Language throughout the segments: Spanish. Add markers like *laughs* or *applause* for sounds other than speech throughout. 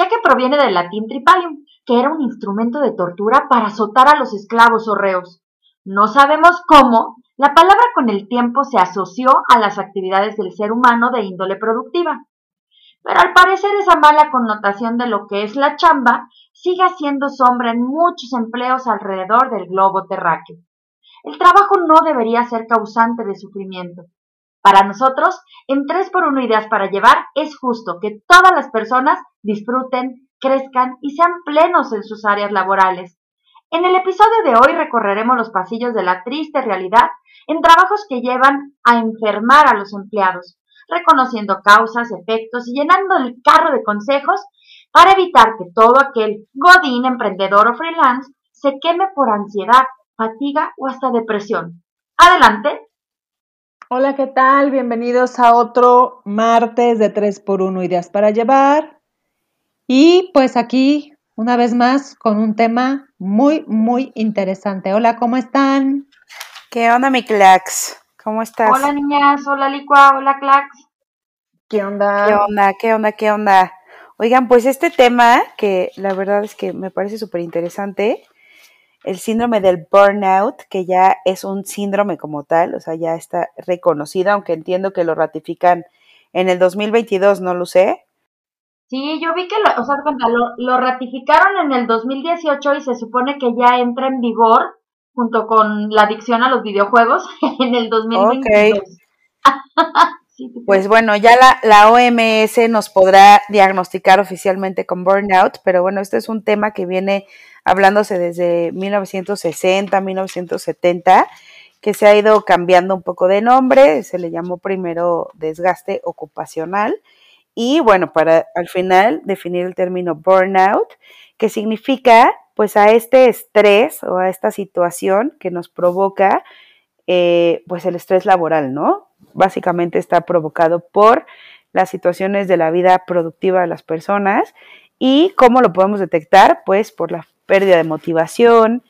ya que proviene del latín tripalium, que era un instrumento de tortura para azotar a los esclavos o reos. No sabemos cómo, la palabra con el tiempo se asoció a las actividades del ser humano de índole productiva. Pero al parecer esa mala connotación de lo que es la chamba sigue haciendo sombra en muchos empleos alrededor del globo terráqueo. El trabajo no debería ser causante de sufrimiento. Para nosotros, en 3x1 Ideas para Llevar, es justo que todas las personas disfruten, crezcan y sean plenos en sus áreas laborales. En el episodio de hoy recorreremos los pasillos de la triste realidad en trabajos que llevan a enfermar a los empleados, reconociendo causas, efectos y llenando el carro de consejos para evitar que todo aquel godín, emprendedor o freelance se queme por ansiedad, fatiga o hasta depresión. Adelante. Hola, ¿qué tal? Bienvenidos a otro martes de 3x1 Ideas para Llevar. Y pues aquí, una vez más, con un tema muy, muy interesante. Hola, ¿cómo están? ¿Qué onda, mi Clax? ¿Cómo estás? Hola, niñas. Hola, Licua. Hola, Clax. ¿Qué onda? ¿Qué onda? ¿Qué onda? ¿Qué onda? Oigan, pues este tema, que la verdad es que me parece súper interesante, el síndrome del burnout, que ya es un síndrome como tal, o sea, ya está reconocido, aunque entiendo que lo ratifican en el 2022, no lo sé. Sí, yo vi que, lo, o sea, lo, lo ratificaron en el 2018 y se supone que ya entra en vigor junto con la adicción a los videojuegos *laughs* en el 2022. *laughs* pues bueno, ya la, la, OMS nos podrá diagnosticar oficialmente con burnout, pero bueno, este es un tema que viene hablándose desde 1960, 1970, que se ha ido cambiando un poco de nombre, se le llamó primero desgaste ocupacional y bueno, para al final definir el término burnout, que significa pues a este estrés o a esta situación que nos provoca eh, pues el estrés laboral, ¿no? Básicamente está provocado por las situaciones de la vida productiva de las personas y cómo lo podemos detectar, pues por la pérdida de motivación,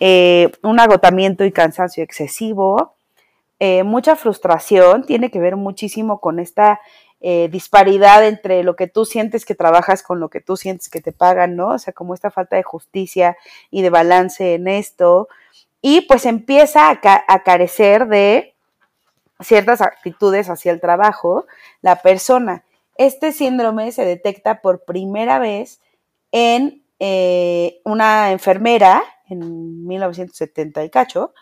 eh, un agotamiento y cansancio excesivo, eh, mucha frustración, tiene que ver muchísimo con esta eh, disparidad entre lo que tú sientes que trabajas con lo que tú sientes que te pagan, ¿no? O sea, como esta falta de justicia y de balance en esto. Y pues empieza a, carecer de ciertas actitudes hacia el trabajo la persona. Este síndrome se detecta por primera vez en eh, una enfermera en 1970 y cacho,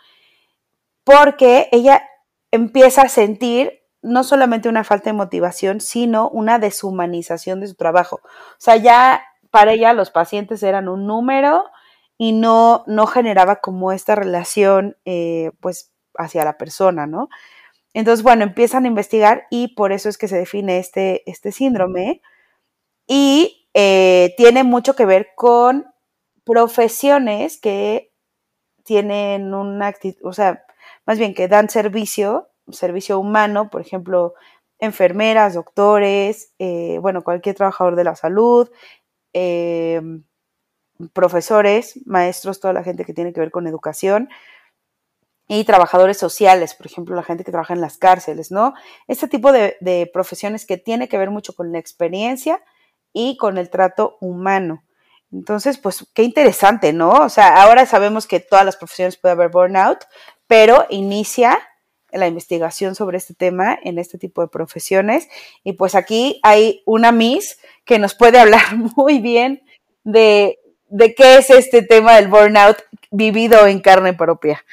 porque ella empieza a sentir no solamente una falta de motivación, sino una deshumanización de su trabajo. O sea, ya para ella los pacientes eran un número y no, no generaba como esta relación, eh, pues, hacia la persona, ¿no? Entonces, bueno, empiezan a investigar y por eso es que se define este, este síndrome y eh, tiene mucho que ver con profesiones que tienen una actitud, o sea, más bien que dan servicio servicio humano, por ejemplo, enfermeras, doctores, eh, bueno, cualquier trabajador de la salud, em, profesores, maestros, toda la gente que tiene que ver con educación y trabajadores sociales, por ejemplo, la gente que trabaja en las cárceles, ¿no? Este tipo de, de profesiones que tiene que ver mucho con la experiencia y con el trato humano. Entonces, pues qué interesante, ¿no? O sea, ahora sabemos que todas las profesiones puede haber burnout, pero inicia la investigación sobre este tema en este tipo de profesiones. Y pues aquí hay una Miss que nos puede *laughs* hablar muy bien de, de qué es este tema del burnout vivido en carne propia.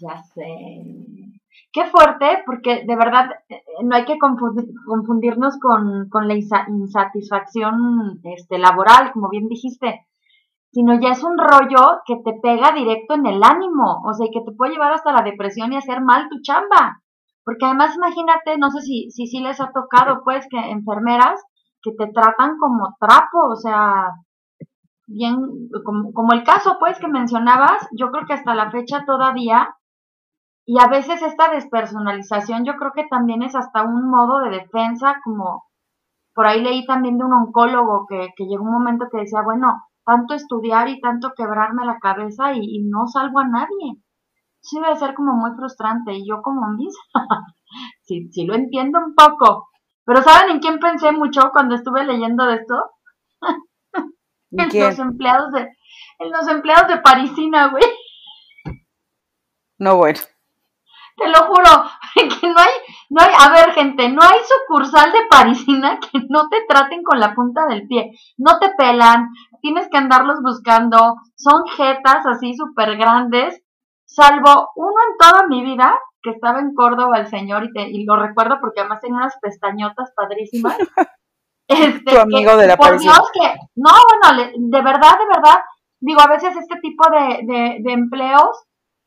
Ya sé. Qué fuerte, porque de verdad eh, no hay que confundirnos con, con la insatisfacción este, laboral, como bien dijiste sino ya es un rollo que te pega directo en el ánimo, o sea, que te puede llevar hasta la depresión y hacer mal tu chamba. Porque además imagínate, no sé si si, si les ha tocado, pues, que enfermeras que te tratan como trapo, o sea, bien, como, como el caso pues que mencionabas, yo creo que hasta la fecha todavía y a veces esta despersonalización yo creo que también es hasta un modo de defensa, como por ahí leí también de un oncólogo que, que llegó un momento que decía, bueno, tanto estudiar y tanto quebrarme la cabeza y, no salvo a nadie. Sí debe ser como muy frustrante y yo como misma, *laughs* sí, sí lo entiendo un poco. Pero ¿saben en quién pensé mucho cuando estuve leyendo de esto? *laughs* en los empleados de, en los empleados de Parisina, güey. No, bueno. Te lo juro, *laughs* que no hay, no hay, a ver gente, no hay sucursal de parisina *laughs* que no te traten con la punta del pie, no te pelan, tienes que andarlos buscando, son jetas así súper grandes, salvo uno en toda mi vida, que estaba en Córdoba el señor, y, te, y lo recuerdo porque además tenía unas pestañotas padrísimas. *laughs* Este, tu amigo de la por Dios que, no, bueno, de verdad, de verdad, digo, a veces este tipo de, de, de empleos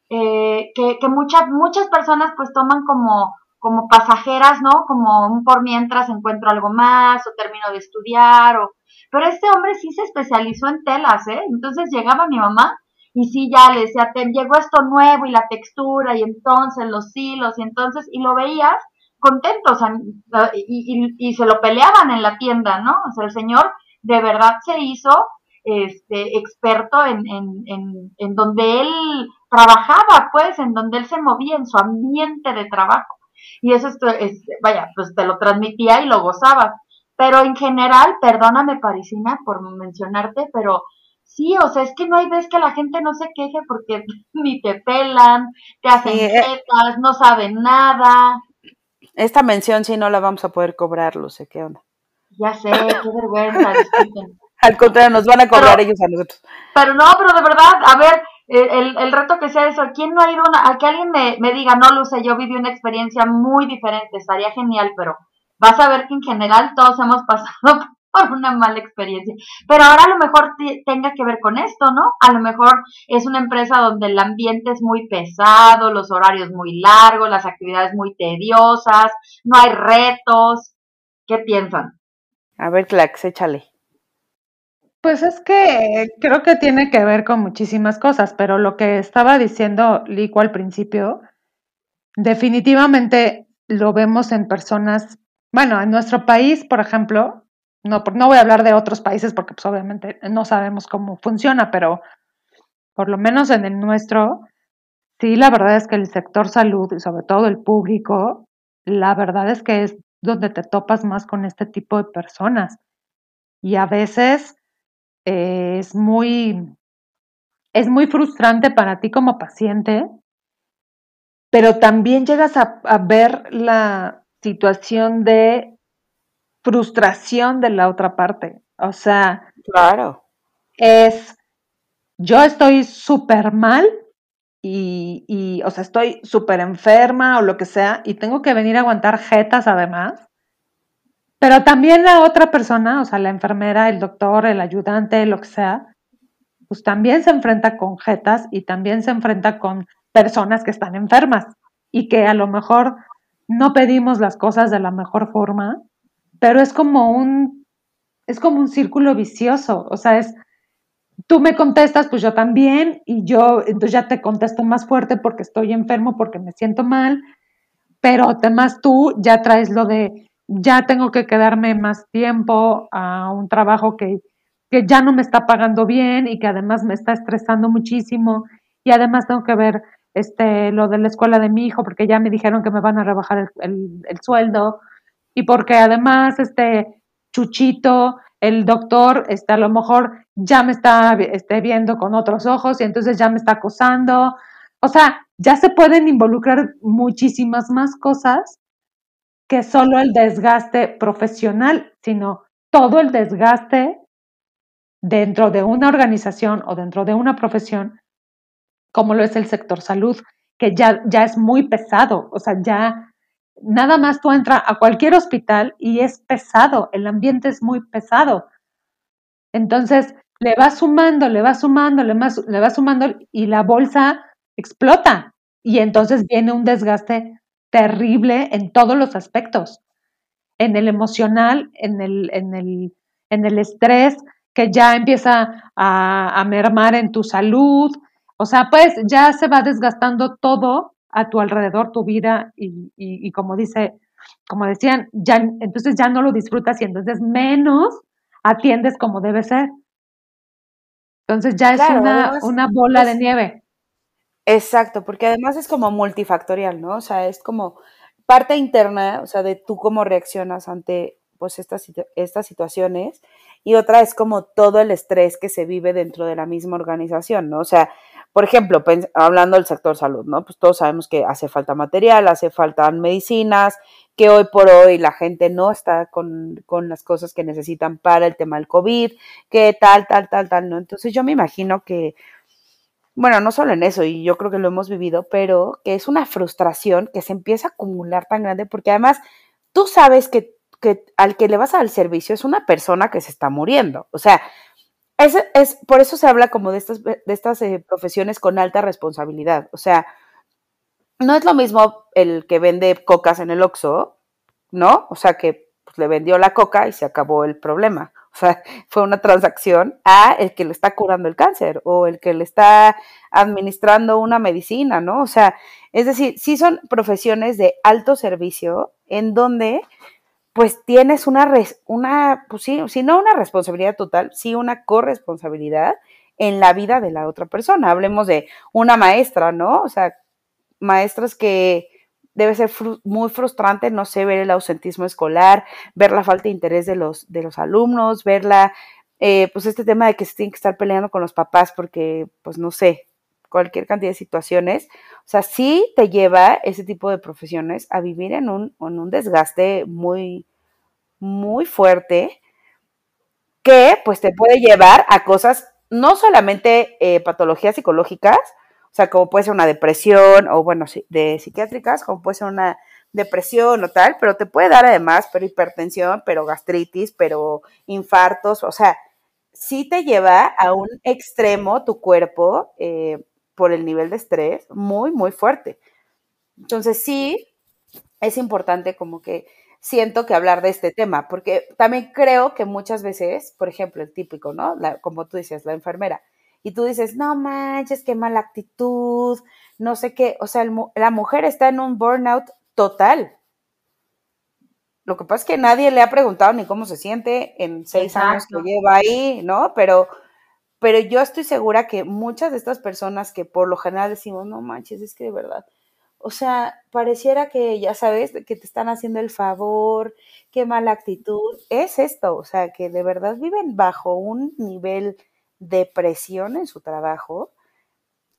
eh, que, que muchas, muchas personas pues toman como, como pasajeras, ¿no? Como un por mientras encuentro algo más o termino de estudiar o... Pero este hombre sí se especializó en telas, ¿eh? Entonces llegaba mi mamá y sí ya le decía, llegó esto nuevo y la textura y entonces los hilos y entonces, y lo veías contento, sea, y, y, y se lo peleaban en la tienda, ¿no? O sea, el señor de verdad se hizo este, experto en, en, en, en donde él trabajaba, pues, en donde él se movía, en su ambiente de trabajo. Y eso es, vaya, pues te lo transmitía y lo gozaba. Pero en general, perdóname Parisina por mencionarte, pero sí, o sea, es que no hay vez que la gente no se queje porque *laughs* ni te pelan, te hacen sí, no saben nada. Esta mención sí no la vamos a poder cobrar, sé, ¿qué onda? Ya sé, qué vergüenza, disculpen. Al contrario, nos van a cobrar ellos a nosotros. Pero no, pero de verdad, a ver, el, el reto que sea eso, ¿quién no ha ido una, a que alguien me, me diga, no, Luce, yo viví una experiencia muy diferente, estaría genial, pero vas a ver que en general todos hemos pasado *laughs* por una mala experiencia. Pero ahora a lo mejor tenga que ver con esto, ¿no? A lo mejor es una empresa donde el ambiente es muy pesado, los horarios muy largos, las actividades muy tediosas, no hay retos. ¿Qué piensan? A ver, Clax, échale. Pues es que creo que tiene que ver con muchísimas cosas, pero lo que estaba diciendo Lico al principio, definitivamente lo vemos en personas, bueno, en nuestro país, por ejemplo, no, no voy a hablar de otros países porque pues obviamente no sabemos cómo funciona, pero por lo menos en el nuestro, sí, la verdad es que el sector salud y sobre todo el público, la verdad es que es donde te topas más con este tipo de personas. Y a veces es muy, es muy frustrante para ti como paciente, pero también llegas a, ver la situación de frustración de la otra parte. O sea, claro. Es, yo estoy súper mal y, y, o sea, estoy súper enferma o lo que sea y tengo que venir a aguantar jetas además. Pero también la otra persona, o sea, la enfermera, el doctor, el ayudante, lo que sea, pues también se enfrenta con jetas y también se enfrenta con personas que están enfermas y que a lo mejor no pedimos las cosas de la mejor forma, pero es como un es como un círculo vicioso, o sea, es tú me contestas, pues yo también y yo entonces ya te contesto más fuerte porque estoy enfermo, porque me siento mal, pero además tú ya traes lo de ya tengo que quedarme más tiempo a un trabajo que, que ya no me está pagando bien y que además me está estresando muchísimo y además tengo que ver este, lo de la escuela de mi hijo porque ya me dijeron que me van a rebajar el, el, sueldo y porque además este Chuchito, el doctor, este, a lo mejor ya me está este, viendo con otros ojos y entonces ya me está acosando. O sea, ya se pueden involucrar muchísimas más cosas que solo el desgaste profesional, sino todo el desgaste dentro de una organización o dentro de una profesión, como lo es el sector salud, que ya, ya es muy pesado, o sea, ya nada más tú entras a cualquier hospital y es pesado, el ambiente es muy pesado. Entonces, le vas sumando, le vas sumando, le vas, le vas sumando y la bolsa explota. Y entonces viene un desgaste terrible en todos los aspectos, en el emocional, en el, en el, en el estrés, que ya empieza a, mermar en tu salud. O sea, pues ya se va desgastando todo a tu alrededor, tu vida, y, y, como dice, como decían, ya, entonces ya no lo disfrutas y entonces menos atiendes como debe ser. Entonces ya es una, una bola de nieve. Exacto, porque además es como multifactorial, ¿no? O sea, es como parte interna, o sea, de tú cómo reaccionas ante pues estas, estas situaciones y otra es como todo el estrés que se vive dentro de la misma organización, ¿no? O sea, por ejemplo, hablando del sector salud, ¿no? Pues todos sabemos que hace falta material, hace falta medicinas, que hoy por hoy la gente no está con, con las cosas que necesitan para el tema del COVID, que tal, tal, tal, tal, ¿no? Entonces yo me imagino que, bueno, no solo en eso, y yo creo que lo hemos vivido, pero que es una frustración que se empieza a acumular tan grande, porque además tú sabes que, al que le vas al servicio es una persona que se está muriendo. O sea, es, es por eso se habla como de estas, de estas eh, profesiones con alta responsabilidad. O sea, no es lo mismo el que vende cocas en el Oxxo, ¿no? O sea, que pues, le vendió la coca y se acabó el problema. *laughs* O sea, fue una transacción a el que le está curando el cáncer o el que le está administrando una medicina, ¿no? O sea, es decir, sí son profesiones de alto servicio en donde pues tienes una, una pues sí, si no una responsabilidad total, sí una corresponsabilidad en la vida de la otra persona. Hablemos de una maestra, ¿no? O sea, maestras que debe ser muy frustrante, no sé, ver el ausentismo escolar, ver la falta de interés de los, de los alumnos, ver la, eh, pues este tema de que se tienen que estar peleando con los papás porque, pues no sé, cualquier cantidad de situaciones. O sea, sí te lleva ese tipo de profesiones a vivir en un, en un desgaste muy, muy fuerte que pues te puede llevar a cosas, no solamente eh, patologías psicológicas, o sea, como puede ser una depresión o, bueno, de psiquiátricas, como puede ser una depresión o tal, pero te puede dar además, pero hipertensión, pero gastritis, pero infartos, o sea, sí te lleva a un extremo tu cuerpo eh, por el nivel de estrés muy, muy fuerte. Entonces sí, es importante como que siento que hablar de este tema, porque también creo que muchas veces, por ejemplo, el típico, ¿no? como tú dices, la enfermera, y tú dices, no manches, qué mala actitud, no sé qué, o sea, la mujer está en un burnout total. Lo que pasa es que nadie le ha preguntado ni cómo se siente en seis años que lleva ahí, ¿no? Pero, pero yo estoy segura que muchas de estas personas que por lo general decimos, no manches, es que de verdad, o sea, pareciera que ya sabes que te están haciendo el favor, qué mala actitud, es esto, o sea, que de verdad viven bajo un nivel depresión en su trabajo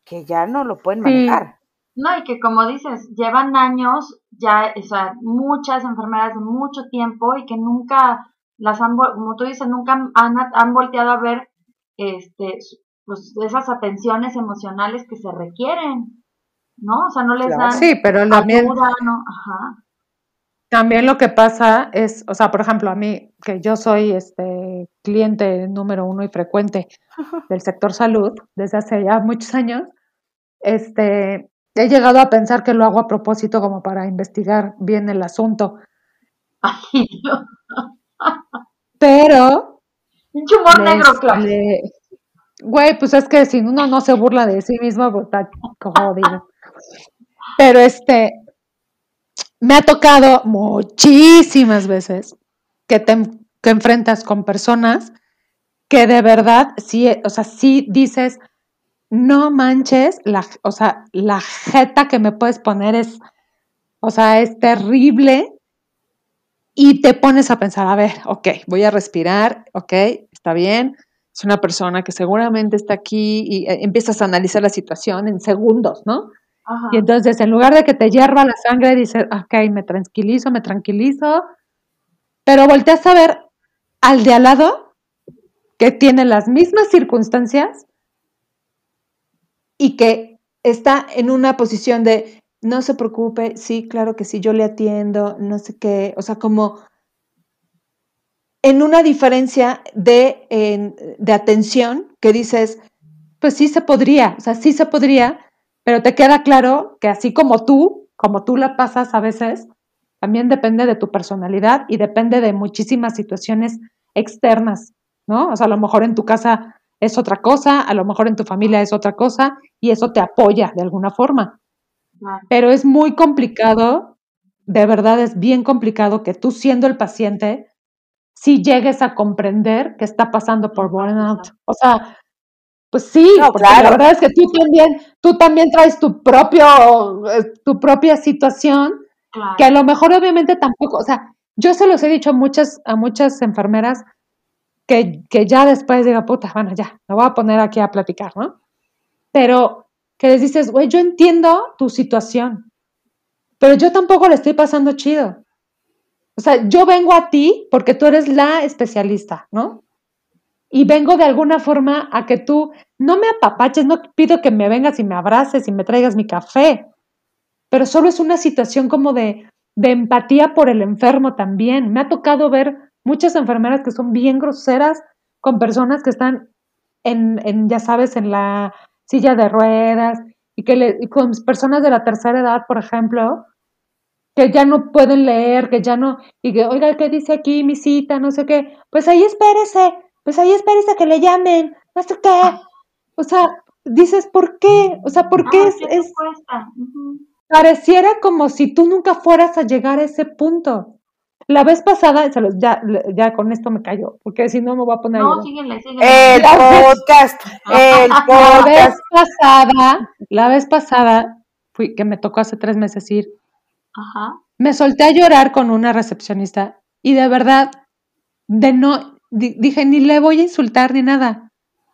que ya no lo pueden manejar. No, y que como dices, llevan años ya, o sea, muchas enfermeras de mucho tiempo y que nunca las han, como tú dices, nunca han, han volteado a ver este, pues esas atenciones emocionales que se requieren, ¿no? O sea, no les dan sí, pero ayuda, ¿no? Ajá. También lo que pasa es, o sea, por ejemplo, a mí, que yo soy este cliente número uno y frecuente del sector salud desde hace ya muchos años, este, he llegado a pensar que lo hago a propósito como para investigar bien el asunto. Pero... Un humor negro, claro. Güey, pues es que si uno no se burla de sí mismo, pues está jodido. Pero este, me ha tocado muchísimas veces que te que enfrentas con personas que de verdad, sí, o sea, sí dices, no manches, la, o sea, la jeta que me puedes poner es, o sea, es terrible. Y te pones a pensar, a ver, ok, voy a respirar, ok, está bien, es una persona que seguramente está aquí y eh, empiezas a analizar la situación en segundos, ¿no? Y entonces, en lugar de que te hierva la sangre, dices, ok, me tranquilizo, me tranquilizo, pero volteas a ver al de al lado que tiene las mismas circunstancias y que está en una posición de, no se preocupe, sí, claro que sí, yo le atiendo, no sé qué, o sea, como en una diferencia de, de atención que dices, pues sí se podría, o sea, sí se podría, pero te queda claro que así como tú, como tú la pasas a veces, también depende de tu personalidad y depende de muchísimas situaciones externas ¿no? O sea, a lo mejor en tu casa es otra cosa, a lo mejor en tu familia es otra cosa y eso te apoya de alguna forma. Pero es muy complicado, de verdad es bien complicado que tú siendo el paciente, si llegues a comprender que está pasando por burnout. O sea, pues sí, porque la verdad es que tú también, tú también traes tu propio, eh, tu propia situación, que a lo mejor obviamente tampoco, o sea, yo se los he dicho a muchas, a muchas enfermeras que, que ya después diga, puta, bueno, ya, me voy a poner aquí a platicar, ¿no? Pero que les dices, güey, yo entiendo tu situación, pero yo tampoco le estoy pasando chido. O sea, yo vengo a ti porque tú eres la especialista, ¿no? Y vengo de alguna forma a que tú no me apapaches, no pido que me vengas y me abraces y me traigas mi café, pero solo es una situación como de, de empatía por el enfermo también. Me ha tocado ver muchas enfermeras que son bien groseras con personas que están en, en ya sabes, en la silla de ruedas y que le, con personas de la tercera edad, por ejemplo, que ya no pueden leer, que ya no, y que, oiga, ¿qué dice aquí mi cita? No sé qué. Pues ahí espérese, pues ahí espérese que le llamen, no sé qué. O sea, dices, ¿por qué? O sea, ¿por qué ah, es, Pareciera como si tú nunca fueras a llegar a ese punto. La vez pasada, ya, ya con esto me callo, porque si no me voy a poner. No, síguele, síguele. El podcast. el podcast. *laughs* La vez pasada, la vez pasada, fui, que me tocó hace tres meses ir, me solté a llorar con una recepcionista y de verdad, de no, dije, ni le voy a insultar ni nada,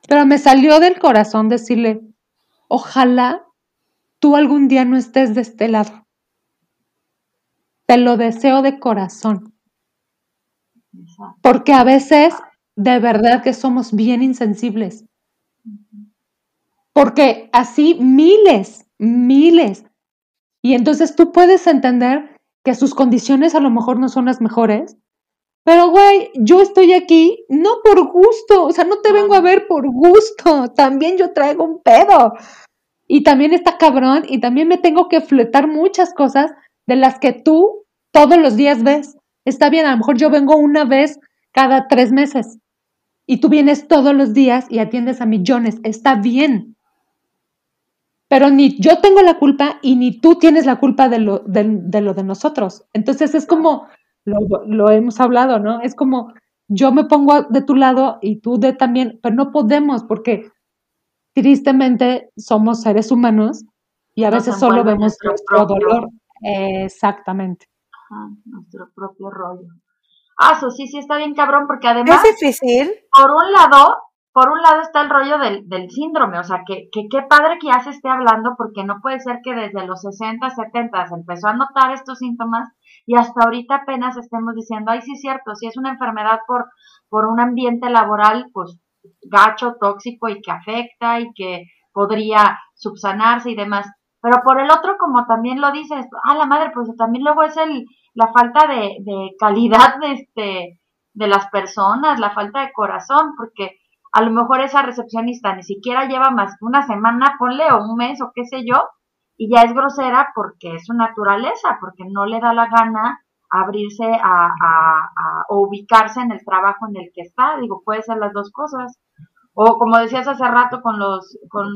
pero me salió del corazón decirle, ojalá tú algún día no estés de este lado. Te lo deseo de corazón. Porque a veces, de verdad que somos bien insensibles. Porque así miles, miles y entonces tú puedes entender que sus condiciones a lo mejor no son las mejores, pero güey, yo estoy aquí no por gusto, o sea, no te vengo a ver por gusto, también yo traigo un pedo. Y también está cabrón y también me tengo que fletar muchas cosas de las que tú todos los días ves. Está bien, a lo mejor yo vengo una vez cada tres meses y tú vienes todos los días y atiendes a millones. Está bien pero ni yo tengo la culpa y ni tú tienes la culpa de lo de, lo de nosotros. Entonces es como, lo, hemos hablado, ¿no? Es como, yo me pongo de tu lado y tú de también, pero no podemos porque tristemente somos seres humanos y a veces solo vemos nuestro, dolor. exactamente. nuestro propio rollo. Ah, eso sí, sí está bien cabrón porque además... Es difícil. Por un lado, por un lado está el rollo del, del síndrome, o sea, que, que, qué padre que ya se esté hablando, porque no puede ser que desde los 60, 70 se empezó a notar estos síntomas y hasta ahorita apenas estemos diciendo, ay, sí es cierto, si es una enfermedad por, por un ambiente laboral, pues gacho, tóxico y que afecta y que podría subsanarse y demás. Pero por el otro, como también lo dices, ah, la madre, pues también luego es el, la falta de, de calidad de, este, de las personas, la falta de corazón, porque a lo mejor esa recepcionista ni siquiera lleva más que una semana, ponle, o un mes, o qué sé yo, y ya es grosera porque es su naturaleza, porque no le da la gana abrirse a, a, ubicarse en el trabajo en el que está. Digo, puede ser las dos cosas. O como decías hace rato con los, con,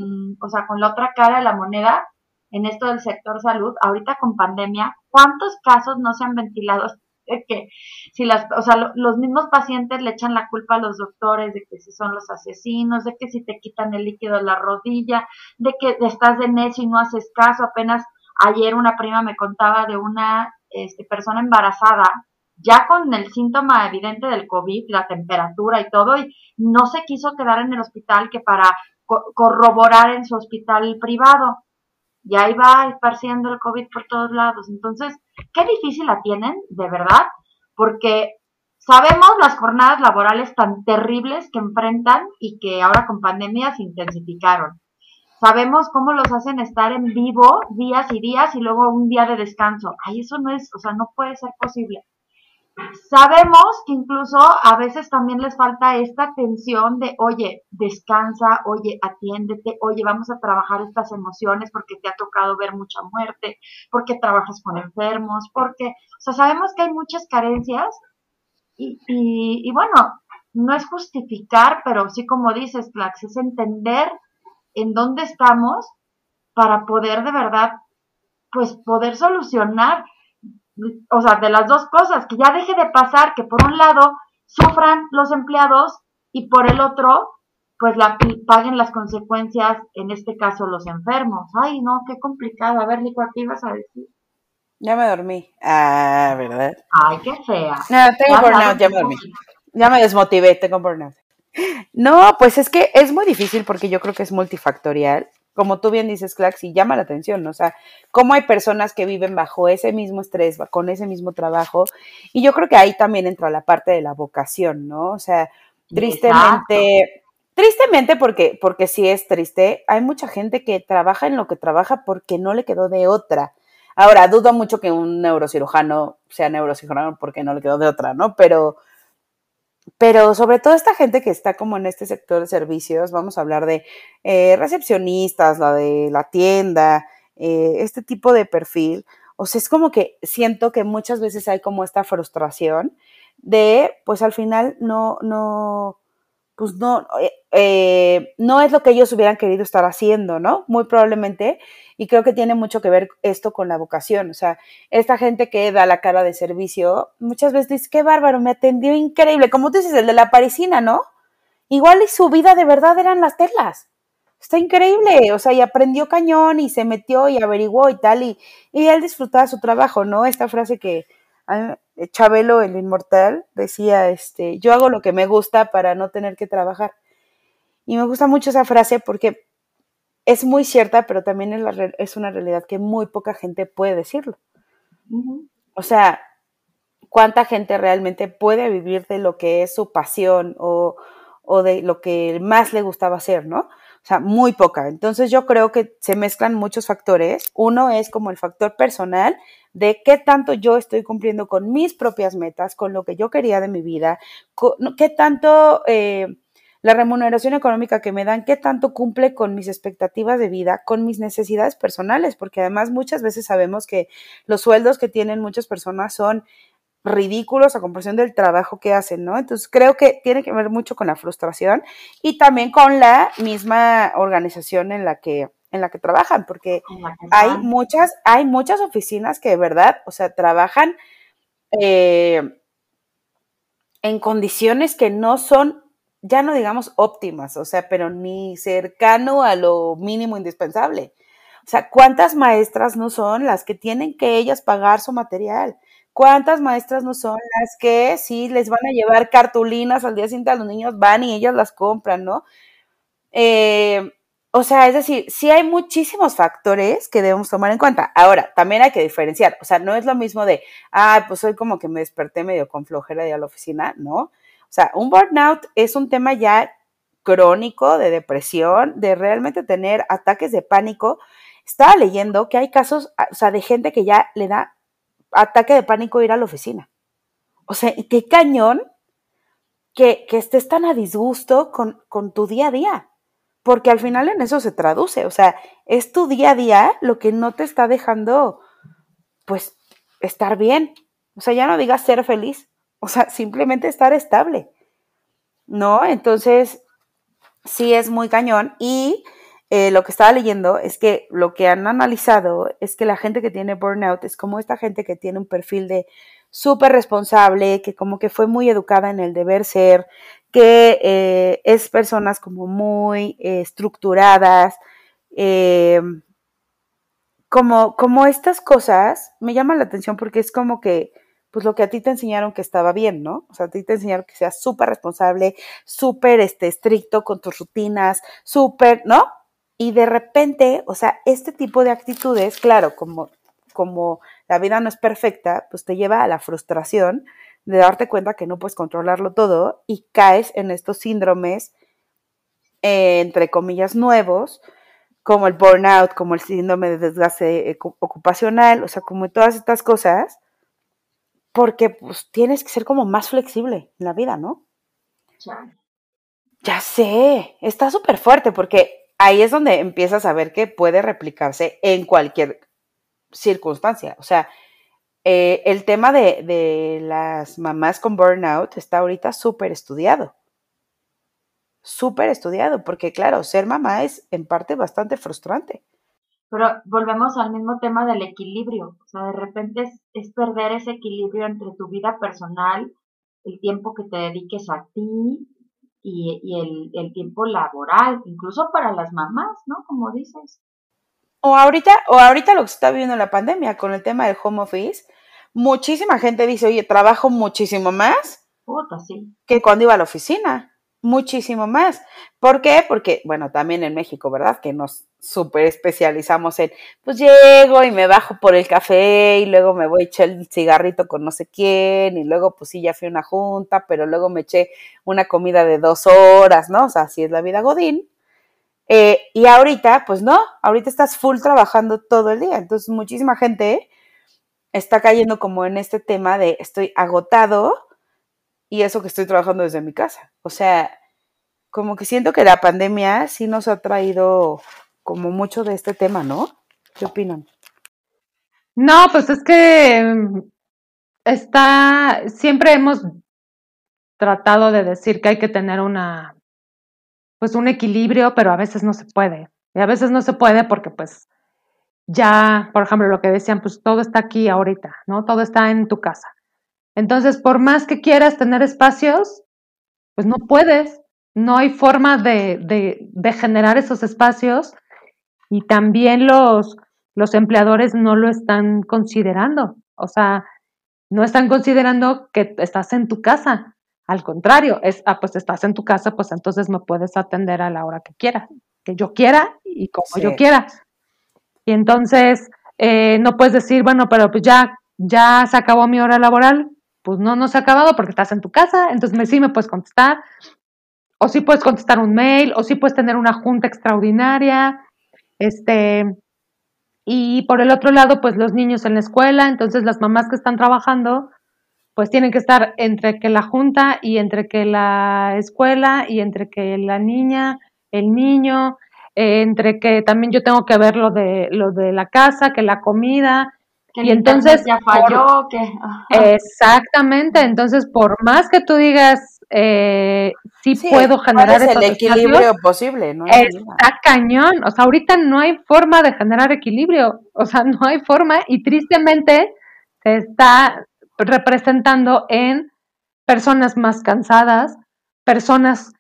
o sea, con la otra cara de la moneda, en esto del sector salud, ahorita con pandemia, ¿cuántos casos no se han ventilado de que si las, o sea, los mismos pacientes le echan la culpa a los doctores de que si son los asesinos, de que si te quitan el líquido de la rodilla, de que estás de necio y no haces caso. Apenas ayer una prima me contaba de una este, persona embarazada ya con el síntoma evidente del COVID, la temperatura y todo, y no se quiso quedar en el hospital que para corroborar en su hospital privado. Y ahí va esparciendo el COVID por todos lados. Entonces, qué difícil la tienen, de verdad, porque sabemos las jornadas laborales tan terribles que enfrentan y que ahora con pandemia se intensificaron. Sabemos cómo los hacen estar en vivo días y días y luego un día de descanso. Ay, eso no es, o sea, no puede ser posible. Sabemos que incluso a veces también les falta esta atención de, oye, descansa, oye, atiéndete, oye, vamos a trabajar estas emociones porque te ha tocado ver mucha muerte, porque trabajas con enfermos, porque, o sea, sabemos que hay muchas carencias y, y, y bueno, no es justificar, pero sí como dices, Clax, es entender en dónde estamos para poder de verdad, pues poder solucionar, o sea, de las dos cosas, que ya deje de pasar que por un lado sufran los empleados y por el otro, pues la, paguen las consecuencias, en este caso los enfermos. Ay, no, qué complicado. A ver, Nico, ¿qué ibas a decir? Ya me dormí. Ah, ¿verdad? Ay, qué fea. No, tengo burnout, ya me dormí. Ya me desmotivé, tengo burnout. No, pues es que es muy difícil porque yo creo que es multifactorial. Como tú bien dices, Clax, y llama la atención, o sea, cómo hay personas que viven bajo ese mismo estrés, con ese mismo trabajo. Y yo creo que ahí también entra la parte de la vocación, ¿no? O sea, tristemente, tristemente porque, porque sí es triste, hay mucha gente que trabaja en lo que trabaja porque no le quedó de otra. Ahora, dudo mucho que un neurocirujano sea neurocirujano porque no le quedó de otra, ¿no? Pero, pero sobre todo esta gente que está como en este sector de servicios, vamos a hablar de eh, recepcionistas, la de la tienda, eh, este tipo de perfil. O sea, es como que siento que muchas veces hay como esta frustración de, pues al final no, no, pues no, eh, eh, no es lo que ellos hubieran querido estar haciendo, ¿no? Muy probablemente. Y creo que tiene mucho que ver esto con la vocación. O sea, esta gente que da la cara de servicio, muchas veces dice, qué bárbaro, me atendió increíble. Como tú dices, el de la parisina, ¿no? Igual y su vida de verdad eran las telas. Está increíble, o sea, y aprendió cañón y se metió y averiguó y tal, y, y él disfrutaba su trabajo, ¿no? Esta frase que, Chabelo, el inmortal, decía, este, yo hago lo que me gusta para no tener que trabajar. Y me gusta mucho esa frase porque es muy cierta, pero también es, una realidad que muy poca gente puede decirlo. O sea, ¿cuánta gente realmente puede vivir de lo que es su pasión o, o de lo que más le gustaba hacer, ¿no? O sea, muy poca. Entonces yo creo que se mezclan muchos factores. Uno es como el factor personal de qué tanto yo estoy cumpliendo con mis propias metas, con lo que yo quería de mi vida, qué tanto eh, la remuneración económica que me dan, qué tanto cumple con mis expectativas de vida, con mis necesidades personales, porque además muchas veces sabemos que los sueldos que tienen muchas personas son ridículos a comparación del trabajo que hacen, ¿no? Entonces creo que tiene que ver mucho con la frustración y también con la misma organización en la que en la que trabajan, porque hay muchas, hay muchas oficinas que de verdad, o sea, trabajan eh, en condiciones que no son, ya no digamos óptimas, o sea, pero ni cercano a lo mínimo indispensable. O sea, ¿cuántas maestras no son las que tienen que ellas pagar su material? ¿Cuántas maestras no son las que si les van a llevar cartulinas al día siguiente a los niños, van y ellas las compran, ¿no? Eh, o sea, es decir, sí hay muchísimos factores que debemos tomar en cuenta. Ahora, también hay que diferenciar. O sea, no es lo mismo de, ah, pues hoy como que me desperté medio con flojera de a la oficina, ¿no? O sea, un burnout es un tema ya crónico de depresión, de realmente tener ataques de pánico. Estaba leyendo que hay casos, o sea, de gente que ya le da ataque de pánico ir a la oficina. O sea, y qué cañón que, estés tan a disgusto con, con tu día a día, porque al final en eso se traduce, o sea, es tu día a día lo que no te está dejando, pues, estar bien. O sea, ya no digas ser feliz, o sea, simplemente estar estable, ¿no? Entonces, sí es muy cañón y eh, lo que estaba leyendo es que lo que han analizado es que la gente que tiene burnout es como esta gente que tiene un perfil de súper responsable, que como que fue muy educada en el deber ser, que eh, es personas como muy eh, estructuradas, como, como estas cosas me llaman la atención porque es como que pues lo que a ti te enseñaron que estaba bien, ¿no? O sea, a ti te enseñaron que seas súper responsable, súper este, estricto con tus rutinas, súper, ¿no? Y de repente, o sea, este tipo de actitudes, claro, como, como la vida no es perfecta, pues te lleva a la frustración de darte cuenta que no puedes controlarlo todo y caes en estos síndromes, eh, entre comillas, nuevos, como el burnout, como el síndrome de desgaste ocupacional, o sea, como todas estas cosas, porque pues tienes que ser como más flexible en la vida, ¿no? Ya, ya sé, está súper fuerte porque ahí es donde empiezas a ver que puede replicarse en cualquier circunstancia. O sea, eh, el tema de, las mamás con burnout está ahorita súper estudiado. súper estudiado, porque claro, ser mamá es en parte bastante frustrante. Pero volvemos al mismo tema del equilibrio. O sea, de repente es, perder ese equilibrio entre tu vida personal, el tiempo que te dediques a ti y, el, el, tiempo laboral, incluso para las mamás, ¿no? Como dices. O ahorita, o ahorita lo que se está viviendo en la pandemia con el tema del home office, muchísima gente dice, oye, trabajo muchísimo más Puta, sí. que cuando iba a la oficina muchísimo más. ¿Por qué? Porque, bueno, también en México, ¿verdad? Que nos súper especializamos en, pues llego y me bajo por el café y luego me voy a echar el cigarrito con no sé quién y luego pues sí, ya fui a una junta, pero luego me eché una comida de dos horas, ¿no? O sea, así es la vida Godín. Eh, y ahorita, pues no, ahorita estás full trabajando todo el día. Entonces, muchísima gente está cayendo como en este tema de estoy agotado y eso que estoy trabajando desde mi casa. O sea, como que siento que la pandemia sí nos ha traído como mucho de este tema, ¿no? ¿Qué opinan? No, pues es que mm, está, siempre hemos tratado de decir que hay que tener una, pues un equilibrio, pero a veces no se puede. Y a veces no se puede porque pues ya, por ejemplo, lo que decían, pues todo está aquí ahorita, ¿no? Todo está en tu casa. Entonces, por más que quieras tener espacios, pues no puedes, no hay forma de, generar esos espacios y también los, los empleadores no lo están considerando. O sea, no están considerando que estás en tu casa. Al contrario, es, ah, pues estás en tu casa, pues entonces me puedes atender a la hora que quieras, que yo quiera y como yo quiera. Y entonces, eh, no puedes decir, bueno, pero pues ya, ya se acabó mi hora laboral, pues no, no se ha acabado porque estás en tu casa, entonces me, sí me puedes contestar, o sí puedes contestar un mail, o sí puedes tener una junta extraordinaria, este, y por el otro lado, pues los niños en la escuela, entonces las mamás que están trabajando, pues tienen que estar entre que la junta y entre que la escuela y entre que la niña, el niño, eh, entre que también yo tengo que ver lo de, lo de la casa, que la comida, y entonces ya falló, que exactamente, entonces por más que tú digas eh, sí, puedo generar el equilibrio posible, ¿no? Está cañón, o sea, ahorita no hay forma de generar equilibrio, o sea, no hay forma y tristemente se está representando en personas más cansadas, personas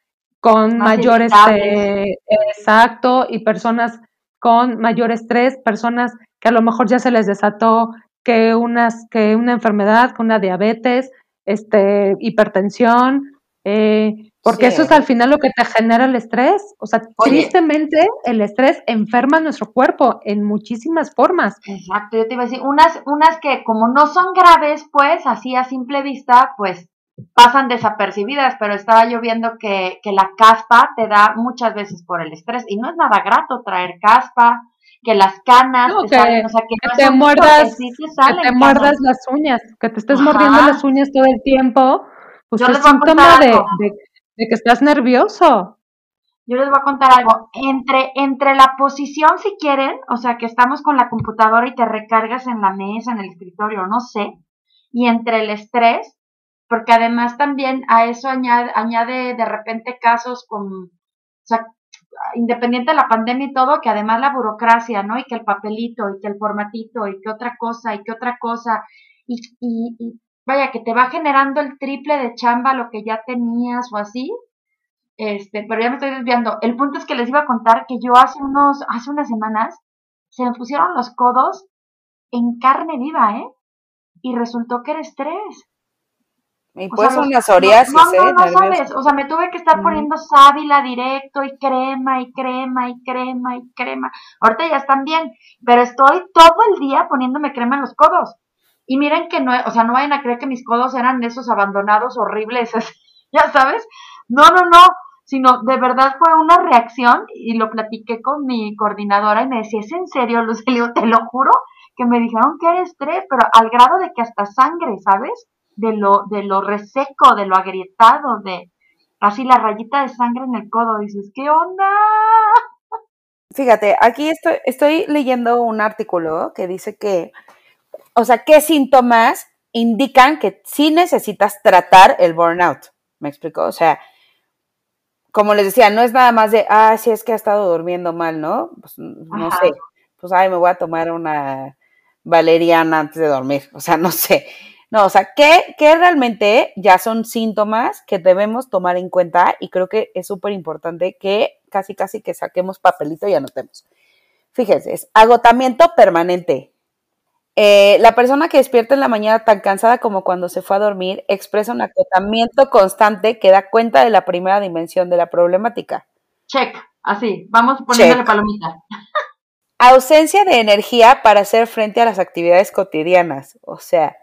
con mayores mayores exacto y personas con mayor estrés, personas que a lo mejor ya se les desató que, unas, que una enfermedad, que una diabetes, este, hipertensión, eh, porque eso es al final lo que te genera el estrés. O sea, tristemente el estrés enferma nuestro cuerpo en muchísimas formas. Exacto, yo te iba a decir, unas, unas que como no son graves, pues así a simple vista, pues pasan desapercibidas, pero estaba yo viendo que, que la caspa te da muchas veces por el estrés y no es nada grato traer caspa, que las canas te salen, o sea, que, te, muerdas, que te muerdas las uñas, que te estés mordiendo las uñas todo el tiempo, pues es síntoma de, de, que estás nervioso. Yo les voy a contar algo. Entre, entre la posición, si quieren, o sea, que estamos con la computadora y te recargas en la mesa, en el escritorio, no sé, y entre el estrés, porque además también a eso añade, añade de repente casos con, o sea, independiente de la pandemia y todo, que además la burocracia, ¿no? Y que el papelito, y que el formatito, y que otra cosa, y que otra cosa, y, y, vaya, que te va generando el triple de chamba lo que ya tenías o así. Este, pero ya me estoy desviando. El punto es que les iba a contar que yo hace unos, hace unas semanas, se me pusieron los codos en carne viva, ¿eh? Y resultó que era estrés. Y pues una psoriasis, no, no, no, ¿eh? sabes, o sea, me tuve que estar poniendo sábila directo y crema y crema y crema y crema. Ahorita ya están bien, pero estoy todo el día poniéndome crema en los codos. Y miren que no, o sea, no vayan a creer que mis codos eran esos abandonados horribles, *laughs* ya sabes. No, no, no, sino de verdad fue una reacción y lo platiqué con mi coordinadora y me decía, ¿es en serio, Lucelio? *laughs* Te lo juro que me dijeron que era estrés, pero al grado de que hasta sangre, ¿sabes? De lo, de lo reseco, de lo agrietado, de así la rayita de sangre en el codo. Dices, ¿qué onda? Fíjate, aquí estoy, estoy leyendo un artículo que dice que, o sea, qué síntomas indican que sí necesitas tratar el burnout. ¿Me explico? O sea, como les decía, no es nada más de, ah, sí es que ha estado durmiendo mal, ¿no? Pues no sé, pues ay, me voy a tomar una valeriana antes de dormir, o sea, no sé. No, o sea, ¿qué, ¿qué, realmente ya son síntomas que debemos tomar en cuenta y creo que es súper importante que casi, casi que saquemos papelito y anotemos. Fíjense, es agotamiento permanente. Eh, la persona que despierta en la mañana tan cansada como cuando se fue a dormir expresa un agotamiento constante que da cuenta de la primera dimensión de la problemática. Check, así, vamos poniendo la palomita. Ausencia de energía para hacer frente a las actividades cotidianas. O sea,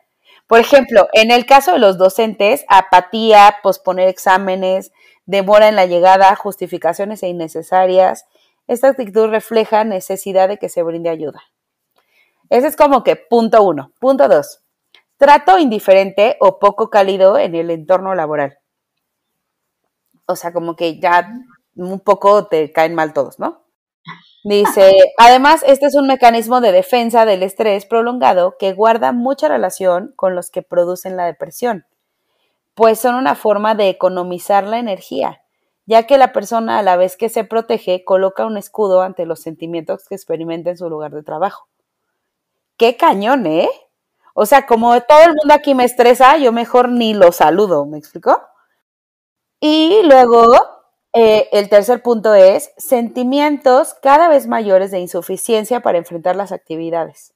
por ejemplo, en el caso de los docentes, apatía, posponer exámenes, demora en la llegada, justificaciones e innecesarias. Esta actitud refleja necesidad de que se brinde ayuda. Ese es como que punto uno. Punto dos. Trato indiferente o poco cálido en el entorno laboral. O sea, como que ya un poco te caen mal todos, ¿no? Dice, además, este es un mecanismo de defensa del estrés prolongado que guarda mucha relación con los que producen la depresión, pues son una forma de economizar la energía, ya que la persona a la vez que se protege coloca un escudo ante los sentimientos que experimenta en su lugar de trabajo. Qué cañón, ¿eh? O sea, como todo el mundo aquí me estresa, yo mejor ni lo saludo, ¿me explico? Y luego eh, el tercer punto es sentimientos cada vez mayores de insuficiencia para enfrentar las actividades.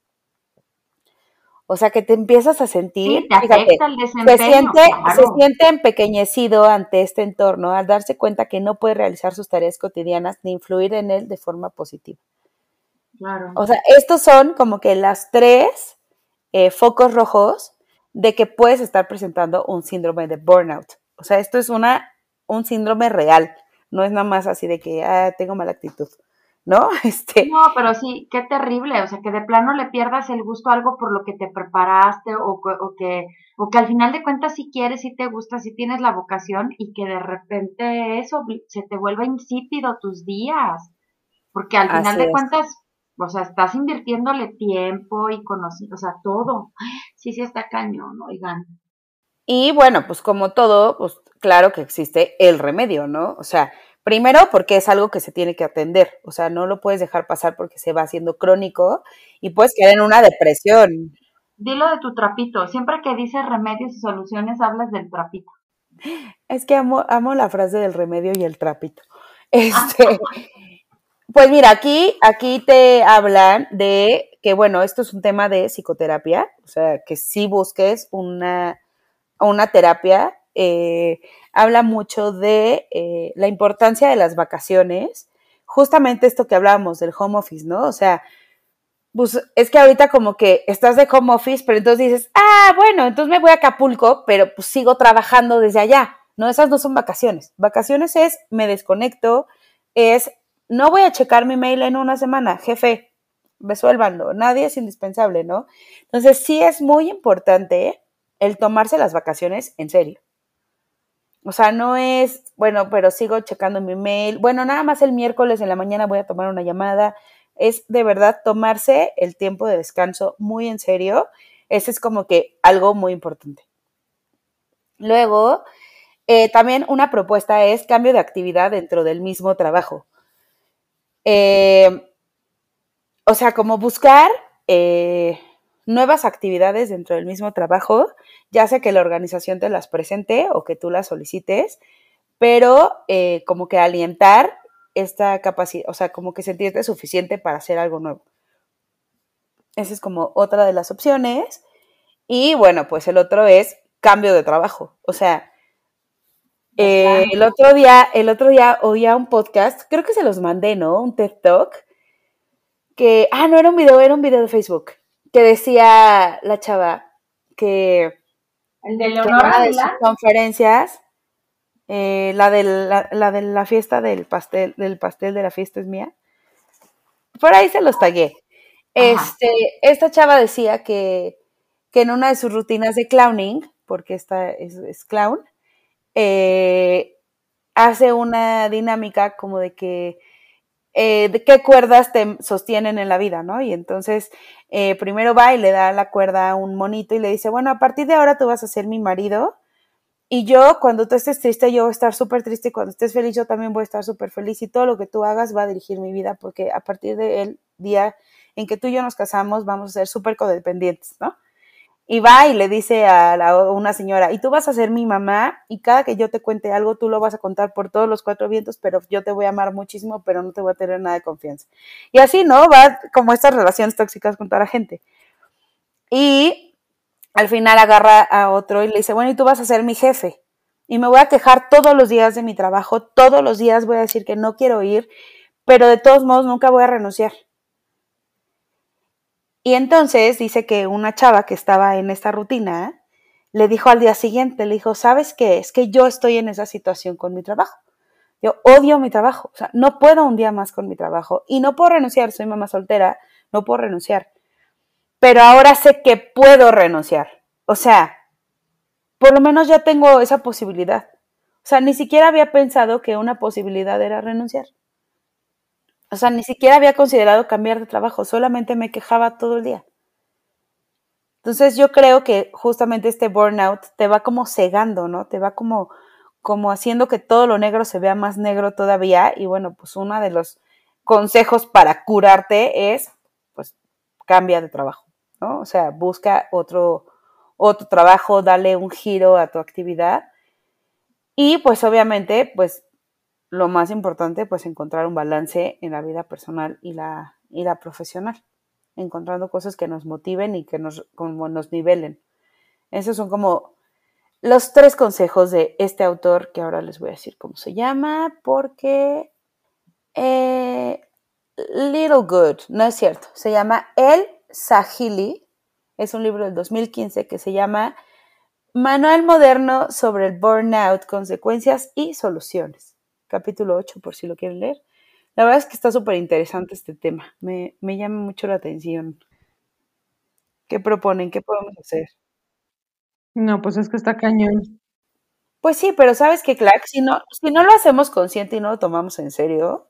O sea, que te empiezas a sentir, se, siente, se siente empequeñecido ante este entorno al darse cuenta que no puede realizar sus tareas cotidianas ni influir en él de forma positiva. Claro. O sea, estos son como que las tres eh, focos rojos de que puedes estar presentando un síndrome de burnout. O sea, esto es una, un síndrome real no es nada más así de que, ah, tengo mala actitud, ¿no? *laughs* Este... No, pero sí, qué terrible, o sea, que de plano le pierdas el gusto a algo por lo que te preparaste o, o, que, o que al final de cuentas si quieres, si te gusta, si tienes la vocación y que de repente eso se te vuelva insípido tus días, porque al final de cuentas, o sea, estás invirtiéndole tiempo y conociendo, o sea, todo. Sí, sí está cañón, oigan. Y bueno, pues como todo, pues claro que existe el remedio, ¿no? O sea, primero porque es algo que se tiene que atender, o sea, no lo puedes dejar pasar porque se va haciendo crónico y puedes caer en una depresión. Dilo de tu trapito, siempre que dices remedios y soluciones hablas del trapito. Es que amo, amo la frase del remedio y el trapito. *laughs* Este, pues mira, aquí, aquí te hablan de que, bueno, esto es un tema de psicoterapia, o sea, que sí busques una una terapia, eh, habla mucho de eh, la importancia de las vacaciones, justamente esto que hablábamos del home office, ¿no? O sea, pues es que ahorita como que estás de home office, pero entonces dices, ah, bueno, entonces me voy a Acapulco, pero pues sigo trabajando desde allá. No, esas no son vacaciones. Vacaciones es me desconecto, es no voy a checar mi mail en una semana, jefe, resuélvanlo, nadie es indispensable, ¿no? Entonces sí es muy importante el tomarse las vacaciones en serio. O sea, no es, bueno, pero sigo checando mi mail. Bueno, nada más el miércoles en la mañana voy a tomar una llamada. Es de verdad tomarse el tiempo de descanso muy en serio. Ese es como que algo muy importante. Luego, eh, también una propuesta es cambio de actividad dentro del mismo trabajo. Eh, o sea, como buscar eh, nuevas actividades dentro del mismo trabajo, ya sea que la organización te las presente o que tú las solicites, pero eh, como que alientar esta capacidad, o sea, como que sentirte suficiente para hacer algo nuevo. Esa es como otra de las opciones. Y bueno, pues el otro es cambio de trabajo. O sea, eh, el otro día, el otro día oía un podcast, creo que se los mandé, ¿no? Un TED Talk, que, ah, no era un video, era un video de Facebook, que decía la chava que, ¿El de Leonora de sus conferencias, eh, la, de la, de la fiesta del pastel, del pastel de la fiesta es mía. Por ahí se los tagué. Este, esta chava decía que, que, en una de sus rutinas de clowning, porque esta es, clown, eh, hace una dinámica como de que eh, de qué cuerdas te sostienen en la vida, ¿no? Y entonces eh, primero va y le da la cuerda a un monito y le dice, bueno, a partir de ahora tú vas a ser mi marido Y yo, cuando tú estés triste, yo voy a estar súper triste. Y cuando estés feliz, yo también voy a estar súper feliz. Y todo lo que tú hagas va a dirigir mi vida, porque a partir del día en que tú y yo nos casamos, vamos a ser súper codependientes, ¿no? Y va y le dice a, una señora, y tú vas a ser mi mamá, y cada que yo te cuente algo, tú lo vas a contar por todos los cuatro vientos, pero yo te voy a amar muchísimo, pero no te voy a tener nada de confianza. Y así, ¿no? Va como estas relaciones tóxicas con toda la gente. Y al final agarra a otro y le dice, bueno, y tú vas a ser mi jefe. Y me voy a quejar todos los días de mi trabajo, todos los días voy a decir que no quiero ir, pero de todos modos nunca voy a renunciar. Y entonces dice que una chava que estaba en esta rutina le dijo al día siguiente, le dijo, ¿sabes qué? Es que yo estoy en esa situación con mi trabajo. Yo odio mi trabajo, o sea, no puedo un día más con mi trabajo y no puedo renunciar, soy mamá soltera, no puedo renunciar pero ahora sé que puedo renunciar. O sea, por lo menos ya tengo esa posibilidad. O sea, ni siquiera había pensado que una posibilidad era renunciar. O sea, ni siquiera había considerado cambiar de trabajo, solamente me quejaba todo el día. Entonces yo creo que justamente este burnout te va como cegando, ¿no? Te va como, como haciendo que todo lo negro se vea más negro todavía. Y bueno, pues uno de los consejos para curarte es, pues, cambia de trabajo. ¿no? O sea, busca otro, otro trabajo, dale un giro a tu actividad. Y pues obviamente, pues lo más importante, pues encontrar un balance en la vida personal y la, y la profesional, encontrando cosas que nos motiven y que nos, como nos nivelen. Esos son como los tres consejos de este autor que ahora les voy a decir cómo se llama, porque eh, Little Good, no es cierto, se llama El Sahili, es un libro del 2015 que se llama Manual Moderno sobre el Burnout, Consecuencias y Soluciones. Capítulo 8, por si lo quieren leer. La verdad es que está súper interesante este tema. Me, llama mucho la atención. ¿Qué proponen? ¿Qué podemos hacer? No, pues es que está cañón. Pues sí, pero sabes que, Clark, si no, si no lo hacemos consciente y no lo tomamos en serio,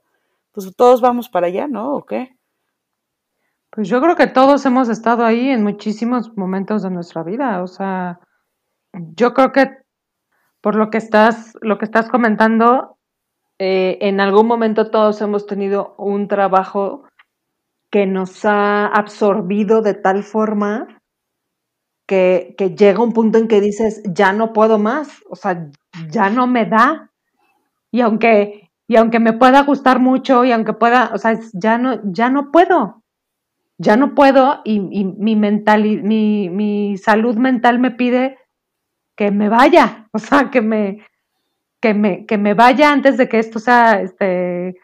pues todos vamos para allá, ¿no? ¿O qué? Pues yo creo que todos hemos estado ahí en muchísimos momentos de nuestra vida. O sea, yo creo que por lo que estás, lo que estás comentando, eh, en algún momento todos hemos tenido un trabajo que nos ha absorbido de tal forma que, llega un punto en que dices, ya no puedo más, o sea, ya no me da. Y aunque, y aunque me pueda gustar mucho y aunque pueda, o sea, ya no, ya no puedo ya no puedo y, mi, mental, mi, mi salud mental me pide que me vaya, *laughs* o sea, que me, que me, que me vaya antes de que esto sea, este,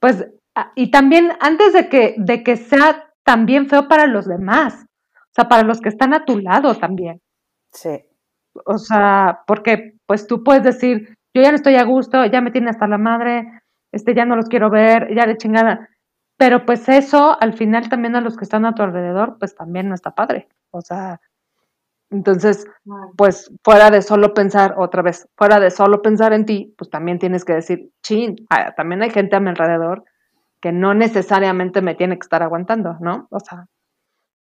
pues, y también antes de que, de que sea también feo para los demás, o sea, para los que están a tu lado también. Sí. O sea, porque pues tú puedes decir, yo ya no estoy a gusto, ya me tiene hasta la madre, este, ya no los quiero ver, ya de chingada. Pero pues eso, al final también a los que están a tu alrededor, pues también no está padre. O sea, entonces, pues fuera de solo pensar, otra vez, fuera de solo pensar en ti, pues también tienes que decir, chin, ah, también hay gente a mi alrededor que no necesariamente me tiene que estar aguantando, ¿no? O sea,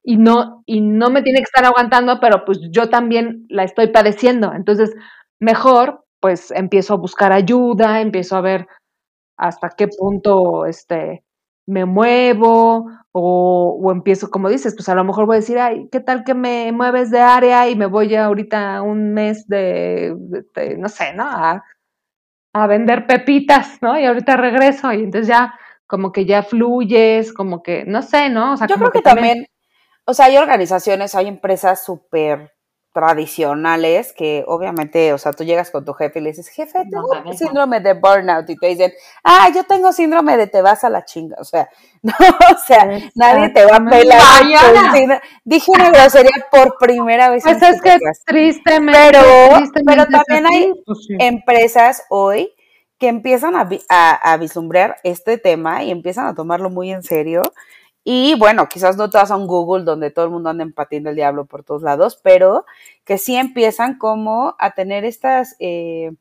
y no, y no me tiene que estar aguantando, pero pues yo también la estoy padeciendo. Entonces, mejor, pues empiezo a buscar ayuda, empiezo a ver hasta qué punto, este, me muevo o, o, empiezo, como dices, pues a lo mejor voy a decir, ay, ¿qué tal que me mueves de área y me voy ya ahorita un mes de, no sé, ¿no? A, a, vender pepitas, ¿no? Y ahorita regreso y entonces ya como que ya fluyes, como que, no sé, ¿no? O sea, Yo creo que, también, o sea, hay organizaciones, hay empresas súper tradicionales que obviamente, o sea, tú llegas con tu jefe y le dices, jefe, tengo síndrome de burnout y te dicen, ah, yo tengo síndrome de te vas a la chinga, o sea, *laughs* no, o sea, nadie te va a pelar. Dije una grosería por primera vez. Pues es que tristemente. Pero, pero también hay pues empresas hoy que empiezan a, a, a vislumbrar este tema y empiezan a tomarlo muy en serio y bueno, quizás no todas son Google donde todo el mundo anda empatiendo el diablo por todos lados, pero que sí empiezan como a tener estas, eh,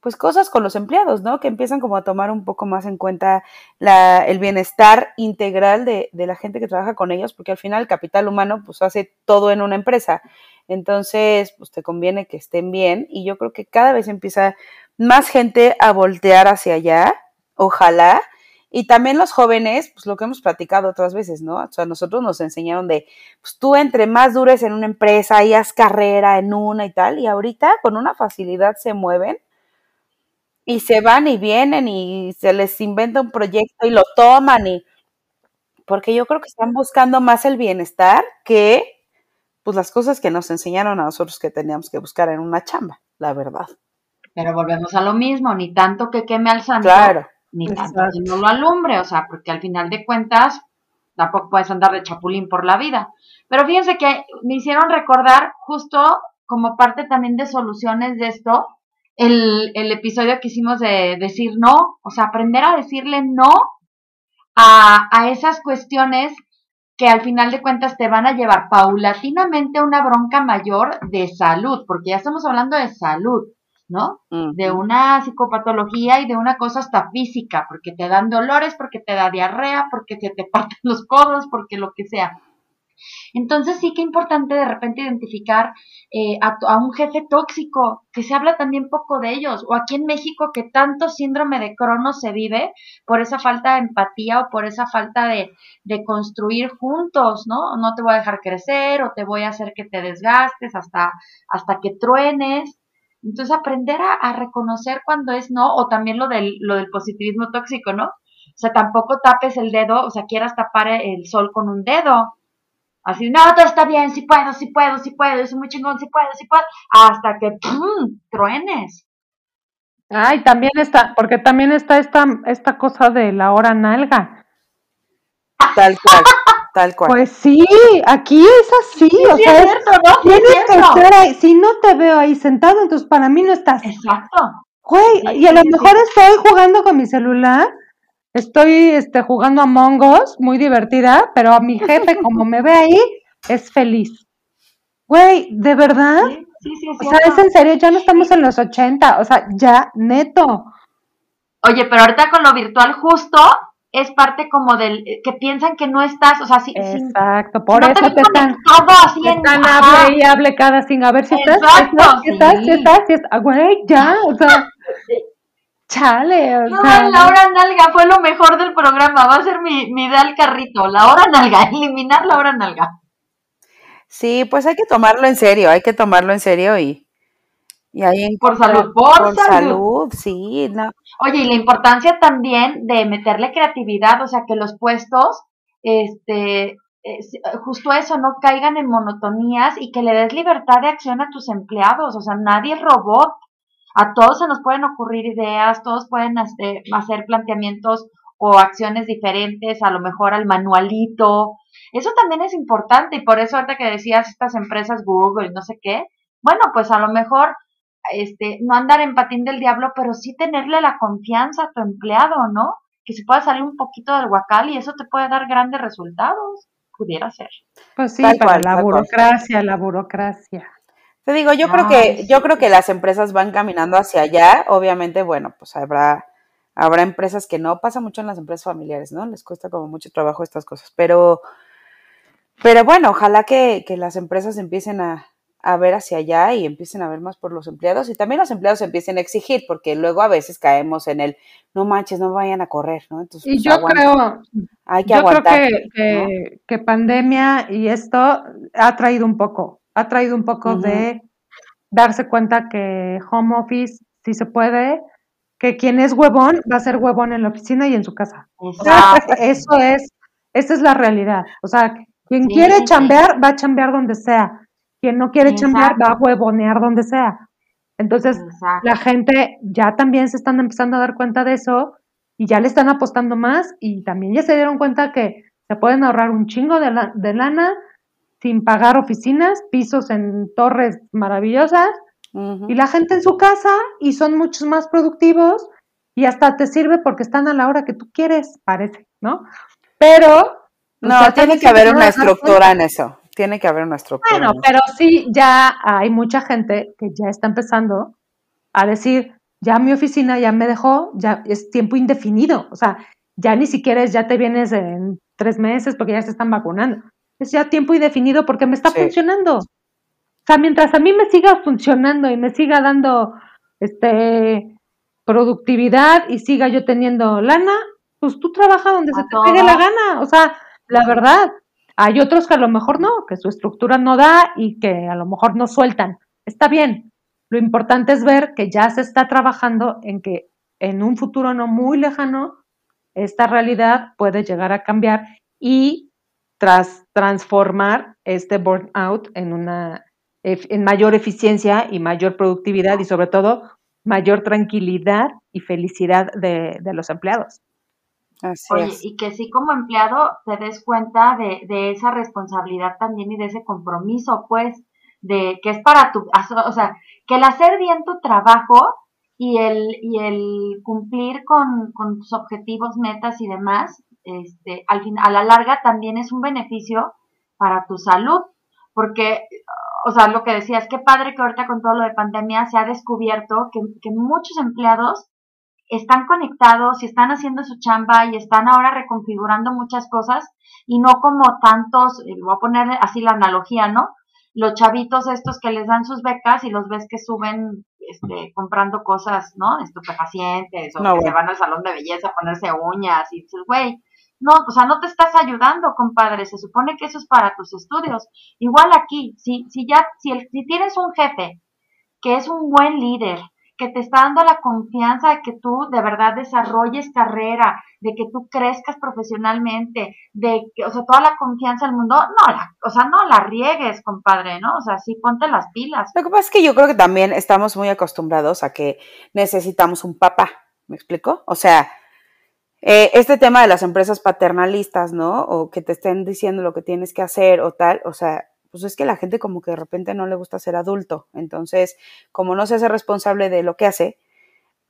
pues cosas con los empleados, ¿no? Que empiezan como a tomar un poco más en cuenta la, el bienestar integral de, de, la gente que trabaja con ellos, porque al final el capital humano pues hace todo en una empresa. Entonces, pues te conviene que estén bien y yo creo que cada vez empieza más gente a voltear hacia allá, ojalá. Y también los jóvenes, pues lo que hemos platicado otras veces, ¿no? O sea, nosotros nos enseñaron de, pues tú entre más dures en una empresa y haz carrera en una y tal, y ahorita con una facilidad se mueven y se van y vienen y se les inventa un proyecto y lo toman y porque yo creo que están buscando más el bienestar que pues las cosas que nos enseñaron a nosotros que teníamos que buscar en una chamba, la verdad. Pero volvemos a lo mismo, ni tanto que queme al santo, ni tanto que no lo alumbre, o sea, porque al final de cuentas tampoco puedes andar de chapulín por la vida. Pero fíjense que me hicieron recordar justo como parte también de soluciones de esto, el, el episodio que hicimos de decir no, o sea, aprender a decirle no a, a esas cuestiones que al final de cuentas te van a llevar paulatinamente a una bronca mayor de salud, porque ya estamos hablando de salud, ¿no? De una psicopatología y de una cosa hasta física, porque te dan dolores, porque te da diarrea, porque se te *laughs* parten los codos, porque lo que sea. Entonces sí que es importante de repente identificar eh, a, un jefe tóxico, que se habla también poco de ellos, o aquí en México que tanto síndrome de Cronos se vive por esa falta de empatía o por esa falta de, de construir juntos, ¿no? No te voy a dejar crecer o te voy a hacer que te desgastes hasta, hasta que truenes. Entonces aprender a, a reconocer cuando es no, o también lo del, lo del positivismo tóxico, ¿no? O sea, tampoco tapes el dedo, o sea, quieras tapar el sol con un dedo. Así, no, todo está bien, sí puedo, sí puedo, sí puedo, yo soy muy chingón, sí puedo, sí puedo, hasta que ¡pum! truenes. Ay, también está, porque también está esta, esta cosa de la hora nalga. Tal cual, tal cual. Pues sí, aquí es así, o sea, es cierto, ¿no? tienes que estar ahí, si no te veo ahí sentado, entonces para mí no estás. Exacto. Güey, y a lo mejor estoy jugando con mi celular Estoy este, jugando a Mongos, muy divertida, pero a mi jefe, como me ve ahí, es feliz. Güey, ¿de verdad? Sí, sí, sí, o sea, es en serio, ya no estamos en los 80, o sea, ya neto. Oye, pero ahorita con lo virtual justo es parte como del que piensan que no estás, o sea, sí. Exacto, por eso te, están, así están hable y hable cada sin a ver si estás, si estás, si estás, si estás, güey, ya, o sea, Chale, no, la hora nalga fue lo mejor del programa. Va a ser mi, mi ideal carrito. La hora nalga, *laughs* eliminar la hora nalga. Sí, pues hay que tomarlo en serio, hay que tomarlo en serio y, y ahí por salud, por, salud. sí. No. Oye, y la importancia también de meterle creatividad, o sea, que los puestos, este, justo eso, no caigan en monotonías y que le des libertad de acción a tus empleados, o sea, nadie es robot. A todos se nos pueden ocurrir ideas, todos pueden este, hacer planteamientos o acciones diferentes, a lo mejor al manualito. Eso también es importante y por eso ahorita que decías estas empresas Google y no sé qué, bueno, pues a lo mejor este, no andar en patín del diablo, pero sí tenerle la confianza a tu empleado, ¿no? Que se pueda salir un poquito del guacal y eso te puede dar grandes resultados. Pudiera ser. Pues sí, para la burocracia, la burocracia. Te digo, yo creo que, yo creo que las empresas van caminando hacia allá. Obviamente, bueno, pues habrá, habrá empresas que no, pasa mucho en las empresas familiares, ¿no? Les cuesta como mucho trabajo estas cosas. Pero, pero bueno, ojalá que, que las empresas empiecen a, a ver hacia allá y empiecen a ver más por los empleados y también los empleados empiecen a exigir porque luego a veces caemos en el no manches, no vayan a correr, ¿no? Entonces, y pues, yo creo, hay que yo creo que, que, pandemia y esto ha traído un poco, ha traído un poco de darse cuenta que home office sí se puede, que quien es huevón va a ser huevón en la oficina y en su casa. eso es, esa es la realidad. O sea, quien quiere chambear va a chambear donde sea. Quien no quiere chambear va a huevonear donde sea. Entonces, la gente ya también se están empezando a dar cuenta de eso y ya le están apostando más y también ya se dieron cuenta que se pueden ahorrar un chingo de, de lana sin pagar oficinas, pisos en torres maravillosas y la gente en su casa y son muchos más productivos y hasta te sirve porque están a la hora que tú quieres, parece, ¿no? Pero... Pues, no, tiene que haber una estructura en eso, tiene que haber estructura. Bueno, pero sí, ya hay mucha gente que ya está empezando a decir, ya mi oficina ya me dejó, ya es tiempo indefinido, o sea, ya ni siquiera es, ya te vienes en tres meses porque ya se están vacunando es ya tiempo indefinido porque me está funcionando. O sea, mientras a mí me siga funcionando y me siga dando este productividad y siga yo teniendo lana, pues tú trabaja donde se te pegue la gana. O sea, la verdad, hay otros que a lo mejor no, que su estructura no da y que a lo mejor no sueltan. Está bien. Lo importante es ver que ya se está trabajando en que en un futuro no muy lejano esta realidad puede llegar a cambiar y tras transformar este burnout en una en mayor eficiencia y mayor productividad y sobre todo mayor tranquilidad y felicidad de, de los empleados. Oye, y que sí como empleado te des cuenta de, de, esa responsabilidad también y de ese compromiso, pues, de que es para tu, o sea, que el hacer bien tu trabajo y el, y el cumplir con, con tus objetivos, metas y demás, este, al fin, a la larga también es un beneficio para tu salud, porque, o sea, lo que decía es que padre que ahorita con todo lo de pandemia se ha descubierto que, que muchos empleados están conectados y están haciendo su chamba y están ahora reconfigurando muchas cosas y no como tantos, eh, voy a poner así la analogía, ¿no? Los chavitos estos que les dan sus becas y los ves que suben este, comprando cosas, ¿no? Estupefacientes o que se van al salón de belleza a ponerse uñas y dices, güey, no, o sea, no te estás ayudando, compadre, se supone que eso es para tus estudios. Igual aquí, si, si ya, si, el, si tienes un jefe que es un buen líder, que te está dando la confianza de que tú de verdad desarrolles carrera, de que tú crezcas profesionalmente, de que, o sea, toda la confianza del mundo, no la, o sea, no la riegues, compadre, ¿no? O sea, sí ponte las pilas. Lo que pasa es que yo creo que también estamos muy acostumbrados a que necesitamos un papá, ¿me explico? O sea, eh, este tema de las empresas paternalistas, ¿no? O que te estén diciendo lo que tienes que hacer o tal, o sea, pues es que la gente como que de repente no le gusta ser adulto. Entonces, como no se hace responsable de lo que hace,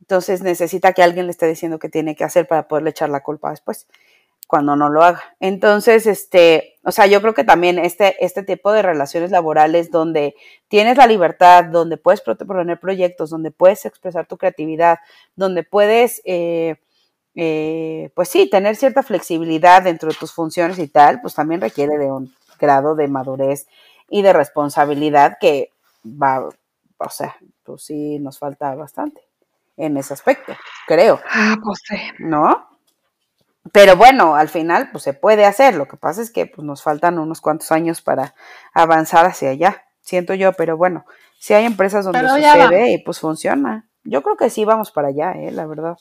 entonces necesita que alguien le esté diciendo qué tiene que hacer para poderle echar la culpa después, cuando no lo haga. Entonces, este, o sea, yo creo que también este, este tipo de relaciones laborales donde tienes la libertad, donde puedes proponer proyectos, donde puedes expresar tu creatividad, donde puedes, eh, eh, pues sí, tener cierta flexibilidad dentro de tus funciones y tal, pues también requiere de un grado de madurez y de responsabilidad que va, o sea, pues sí nos falta bastante en ese aspecto, creo. Ah, pues sí. ¿No? Pero bueno, al final, pues se puede hacer. Lo que pasa es que pues, nos faltan unos cuantos años para avanzar hacia allá, siento yo, pero bueno, si hay empresas donde sucede y pues funciona. Yo creo que sí vamos para allá, eh, la verdad.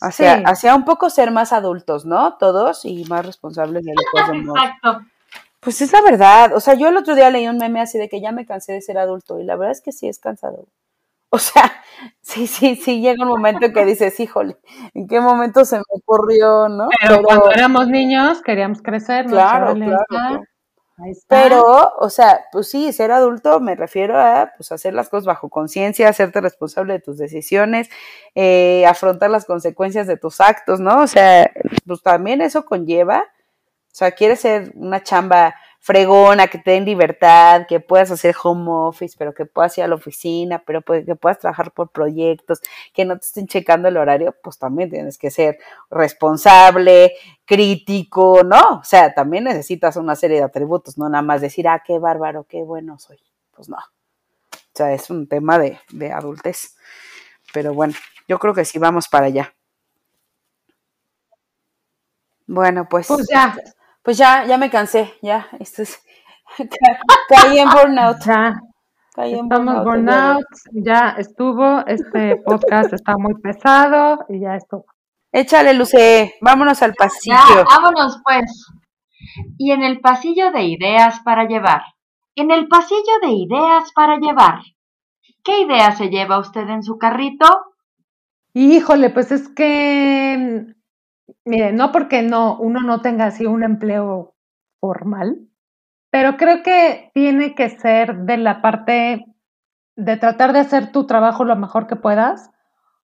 Hacia, hacia un poco ser más adultos, ¿no? Todos y más responsables de lo que *laughs* Exacto. Pues es la verdad. O sea, yo el otro día leí un meme así de que ya me cansé de ser adulto y la verdad es que sí es cansado. O sea, *laughs* sí, sí, sí, llega un momento en que dices, híjole, ¿en qué momento se me ocurrió, no? Pero, cuando éramos niños queríamos crecer, Claro, claro, Pero, o sea, pues sí, ser adulto me refiero a pues, hacer las cosas bajo conciencia, hacerte responsable de tus decisiones, eh, afrontar las consecuencias de tus actos, ¿no? O sea, pues también eso conlleva sea, quieres ser una chamba fregona, que te den libertad, que puedas hacer home office, pero que puedas ir a la oficina, pero pues, que puedas trabajar por proyectos, que no te estén checando el horario, pues también tienes que ser responsable, crítico, ¿no? O sea, también necesitas una serie de atributos, no nada más decir, ah, qué bárbaro, qué bueno soy. Pues no. O sea, es un tema de, de adultez. Pero bueno, yo creo que sí vamos para allá. Bueno, pues, pues ya, pues ya, ya me cansé, ya, esto es, *laughs* caí en burnout. Ya, caí en estamos burnout, ya estuvo, este podcast está muy pesado y ya estuvo. Échale, Luce, vámonos al pasillo. Ya, vámonos pues. Y en el pasillo de ideas para llevar. En el pasillo de ideas para llevar. ¿Qué idea se lleva usted en su carrito? Híjole, pues es que Mire, no porque no, uno no tenga así un empleo formal, pero creo que tiene que ser de la parte de tratar de hacer tu trabajo lo mejor que puedas,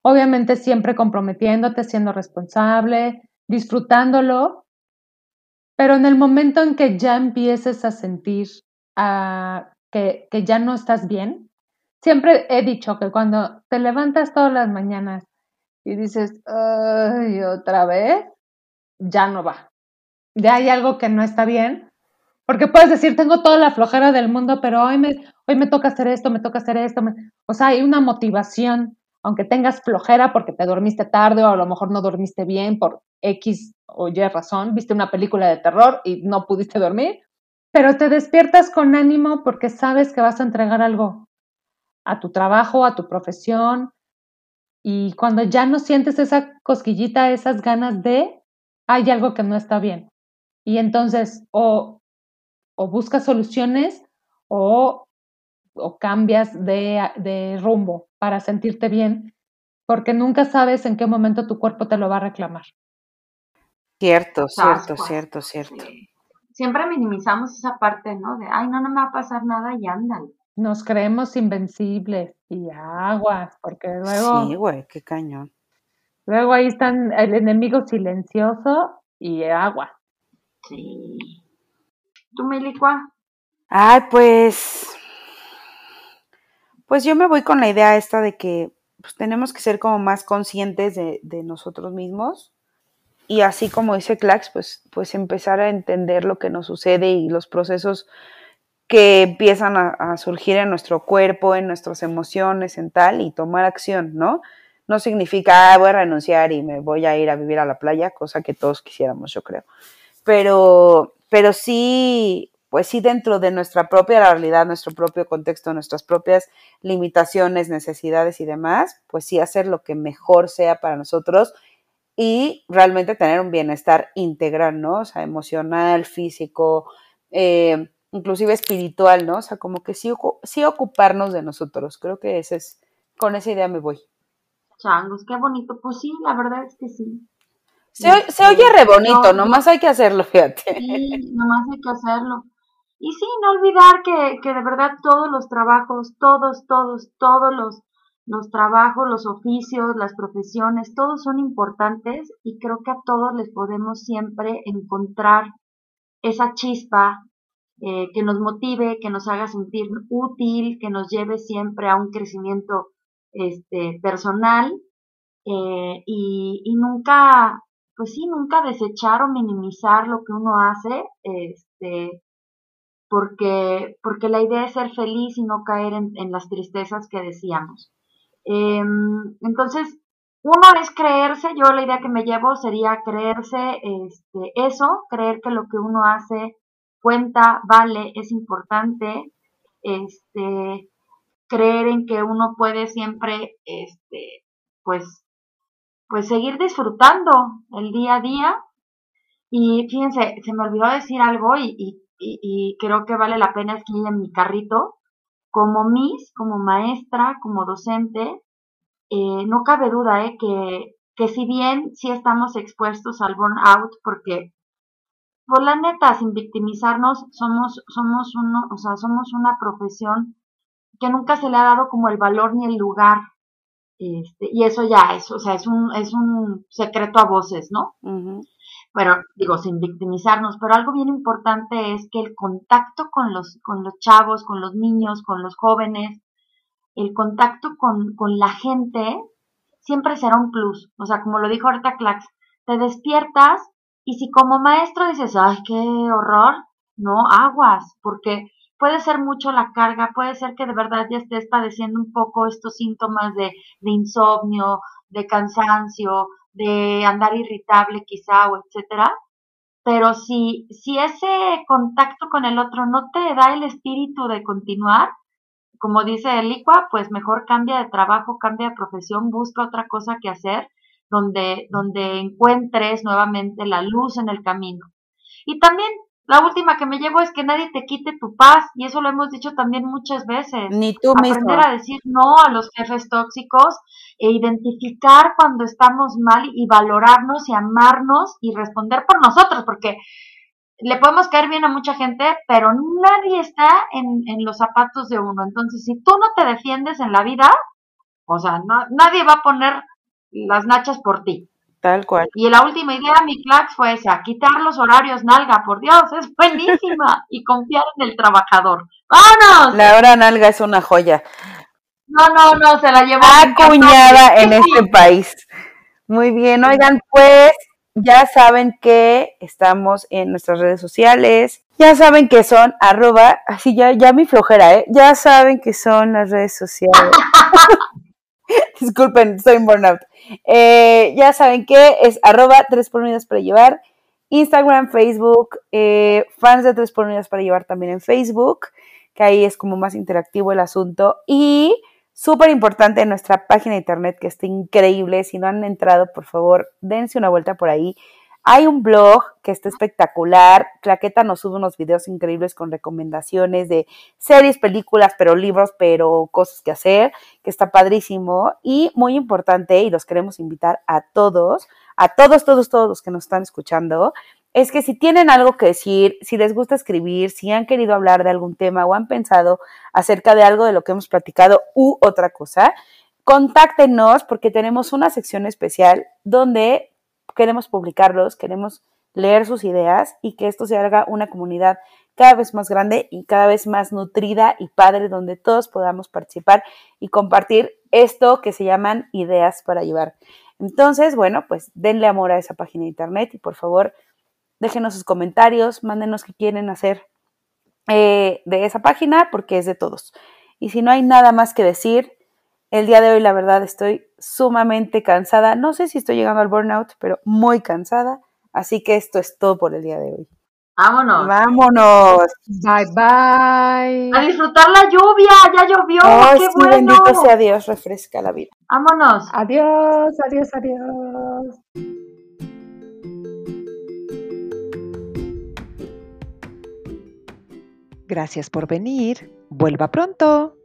obviamente siempre comprometiéndote, siendo responsable, disfrutándolo, pero en el momento en que ya empieces a sentir ah, que, que ya no estás bien, siempre he dicho que cuando te levantas todas las mañanas y dices, ay, otra vez, ya no va. Ya hay algo que no está bien, Porque puedes decir, tengo toda la flojera del mundo, pero hoy me, hoy me toca hacer esto, me toca hacer esto. O sea, hay una motivación, aunque tengas flojera porque te dormiste tarde o a lo mejor no dormiste bien por X o Y razón, viste una película de terror y no pudiste dormir, pero te despiertas con ánimo porque sabes que vas a entregar algo a tu trabajo, a tu profesión, y cuando ya no sientes esa cosquillita, esas ganas de, hay algo que no está bien. Y entonces o, o buscas soluciones o, o cambias de, de rumbo para sentirte bien, porque nunca sabes en qué momento tu cuerpo te lo va a reclamar. Cierto, cierto, cierto, cierto. Siempre minimizamos esa parte, ¿no? De, ay, no, no me va a pasar nada y ándale. Nos creemos invencibles y aguas, porque luego... Sí, güey, qué cañón. Luego ahí están el enemigo silencioso y agua. Sí. ¿Tú, Melicua? Ay, pues... Pues yo me voy con la idea esta de que pues, tenemos que ser como más conscientes de, de nosotros mismos y así como dice Clax, pues, pues empezar a entender lo que nos sucede y los procesos que empiezan a, surgir en nuestro cuerpo, en nuestras emociones, en tal, y tomar acción, ¿no? No significa, ah, voy a renunciar y me voy a ir a vivir a la playa, cosa que todos quisiéramos, yo creo. Pero, pero sí, pues sí dentro de nuestra propia realidad, nuestro propio contexto, nuestras propias limitaciones, necesidades y demás, pues sí hacer lo que mejor sea para nosotros y realmente tener un bienestar integral, ¿no? O sea, emocional, físico, eh, inclusive espiritual, ¿no? O sea, como que sí, sí ocuparnos de nosotros. Creo que ese es, con esa idea me voy. Changos, qué bonito. Pues sí, la verdad es que sí. Se, se oye re bonito, nomás hay que hacerlo, fíjate. Sí, nomás hay que hacerlo. Y sí, no olvidar que, que de verdad todos los trabajos, todos, todos, todos los, los trabajos, los oficios, las profesiones, todos son importantes y creo que a todos les podemos siempre encontrar esa chispa eh, que nos motive, que nos haga sentir útil, que nos lleve siempre a un crecimiento este, personal eh, y, nunca, pues sí, nunca desechar o minimizar lo que uno hace, este, porque, porque la idea es ser feliz y no caer en, las tristezas que decíamos. Eh, entonces, uno es creerse, yo la idea que me llevo sería creerse este, eso, creer que lo que uno hace cuenta, vale, es importante, este, creer en que uno puede siempre, este, pues, pues seguir disfrutando el día a día. Y fíjense, se me olvidó decir algo y, creo que vale la pena escribir en mi carrito. Como Miss, como maestra, como docente, eh, no cabe duda eh, que, que si bien sí estamos expuestos al burnout, porque por la neta, sin victimizarnos, somos, somos uno, o sea, somos una profesión que nunca se le ha dado como el valor ni el lugar. Este, y eso ya es, o sea, es un, es un secreto a voces, ¿no? Pero, digo, sin victimizarnos, pero algo bien importante es que el contacto con los, con los chavos, con los niños, con los jóvenes, el contacto con, con la gente siempre será un plus. O sea, como lo dijo ahorita Clax, te despiertas y si como maestro dices, ay, qué horror, no, aguas, porque puede ser mucho la carga, puede ser que de verdad ya estés padeciendo un poco estos síntomas de, de insomnio, de cansancio, de andar irritable quizá o etcétera. Pero si, si ese contacto con el otro no te da el espíritu de continuar, como dice Elicua, pues mejor cambia de trabajo, cambia de profesión, busca otra cosa que hacer donde, donde encuentres nuevamente la luz en el camino. Y también la última que me llevo es que nadie te quite tu paz, y eso lo hemos dicho también muchas veces. Ni tú Aprender a decir no a los jefes tóxicos e identificar cuando estamos mal y valorarnos y amarnos y responder por nosotros, porque le podemos caer bien a mucha gente, pero nadie está en, en los zapatos de uno. Entonces, si tú no te defiendes en la vida, o sea, nadie va a poner las nachas por ti. Tal cual. Y la última idea, mi clax, fue esa, quitar los horarios nalga, por Dios, es buenísima, *laughs* y confiar en el trabajador. ¡Vámonos! La hora nalga es una joya. No, no, no, se la llevó. Acuñada en este país. Muy bien, oigan, pues, Ya saben que estamos en nuestras redes sociales. Ya saben que son arroba, así ya, ya mi flojera, ¿eh? Ya saben que son las redes sociales. *laughs* *laughs* Disculpen, estoy en burnout. Eh, ya saben que es arroba tres por unidas para llevar. Instagram, Facebook, eh, fans de tres por unidas para llevar también en Facebook, que ahí es como más interactivo el asunto. Y súper importante nuestra página de internet que está increíble. Si no han entrado, por favor, dense una vuelta por ahí. Hay un blog que está espectacular. Claqueta nos sube unos videos increíbles con recomendaciones de series, películas, pero libros, pero cosas que hacer, que está padrísimo. Y muy importante, y los queremos invitar a todos, a todos, todos, todos los que nos están escuchando, es que si tienen algo que decir, si les gusta escribir, si han querido hablar de algún tema o han pensado acerca de algo de lo que hemos platicado u otra cosa, contáctenos porque tenemos una sección especial donde queremos publicarlos, queremos leer sus ideas y que esto se haga una comunidad cada vez más grande y cada vez más nutrida y padre, donde todos podamos participar y compartir esto que se llaman ideas para llevar. Entonces, bueno, pues denle amor a esa página de internet y por favor déjenos sus comentarios, mándenos qué quieren hacer eh, de esa página porque es de todos. Y si no hay nada más que decir, el día de hoy, la verdad, estoy sumamente cansada. No sé si estoy llegando al burnout, pero muy cansada. Así que esto es todo por el día de hoy. Vámonos. Vámonos. Bye bye. A disfrutar la lluvia, ya llovió. Oh, qué sí, bueno. bendito sea Dios, refresca la vida. Vámonos. Adiós, adiós, adiós. Gracias por venir. Vuelva pronto.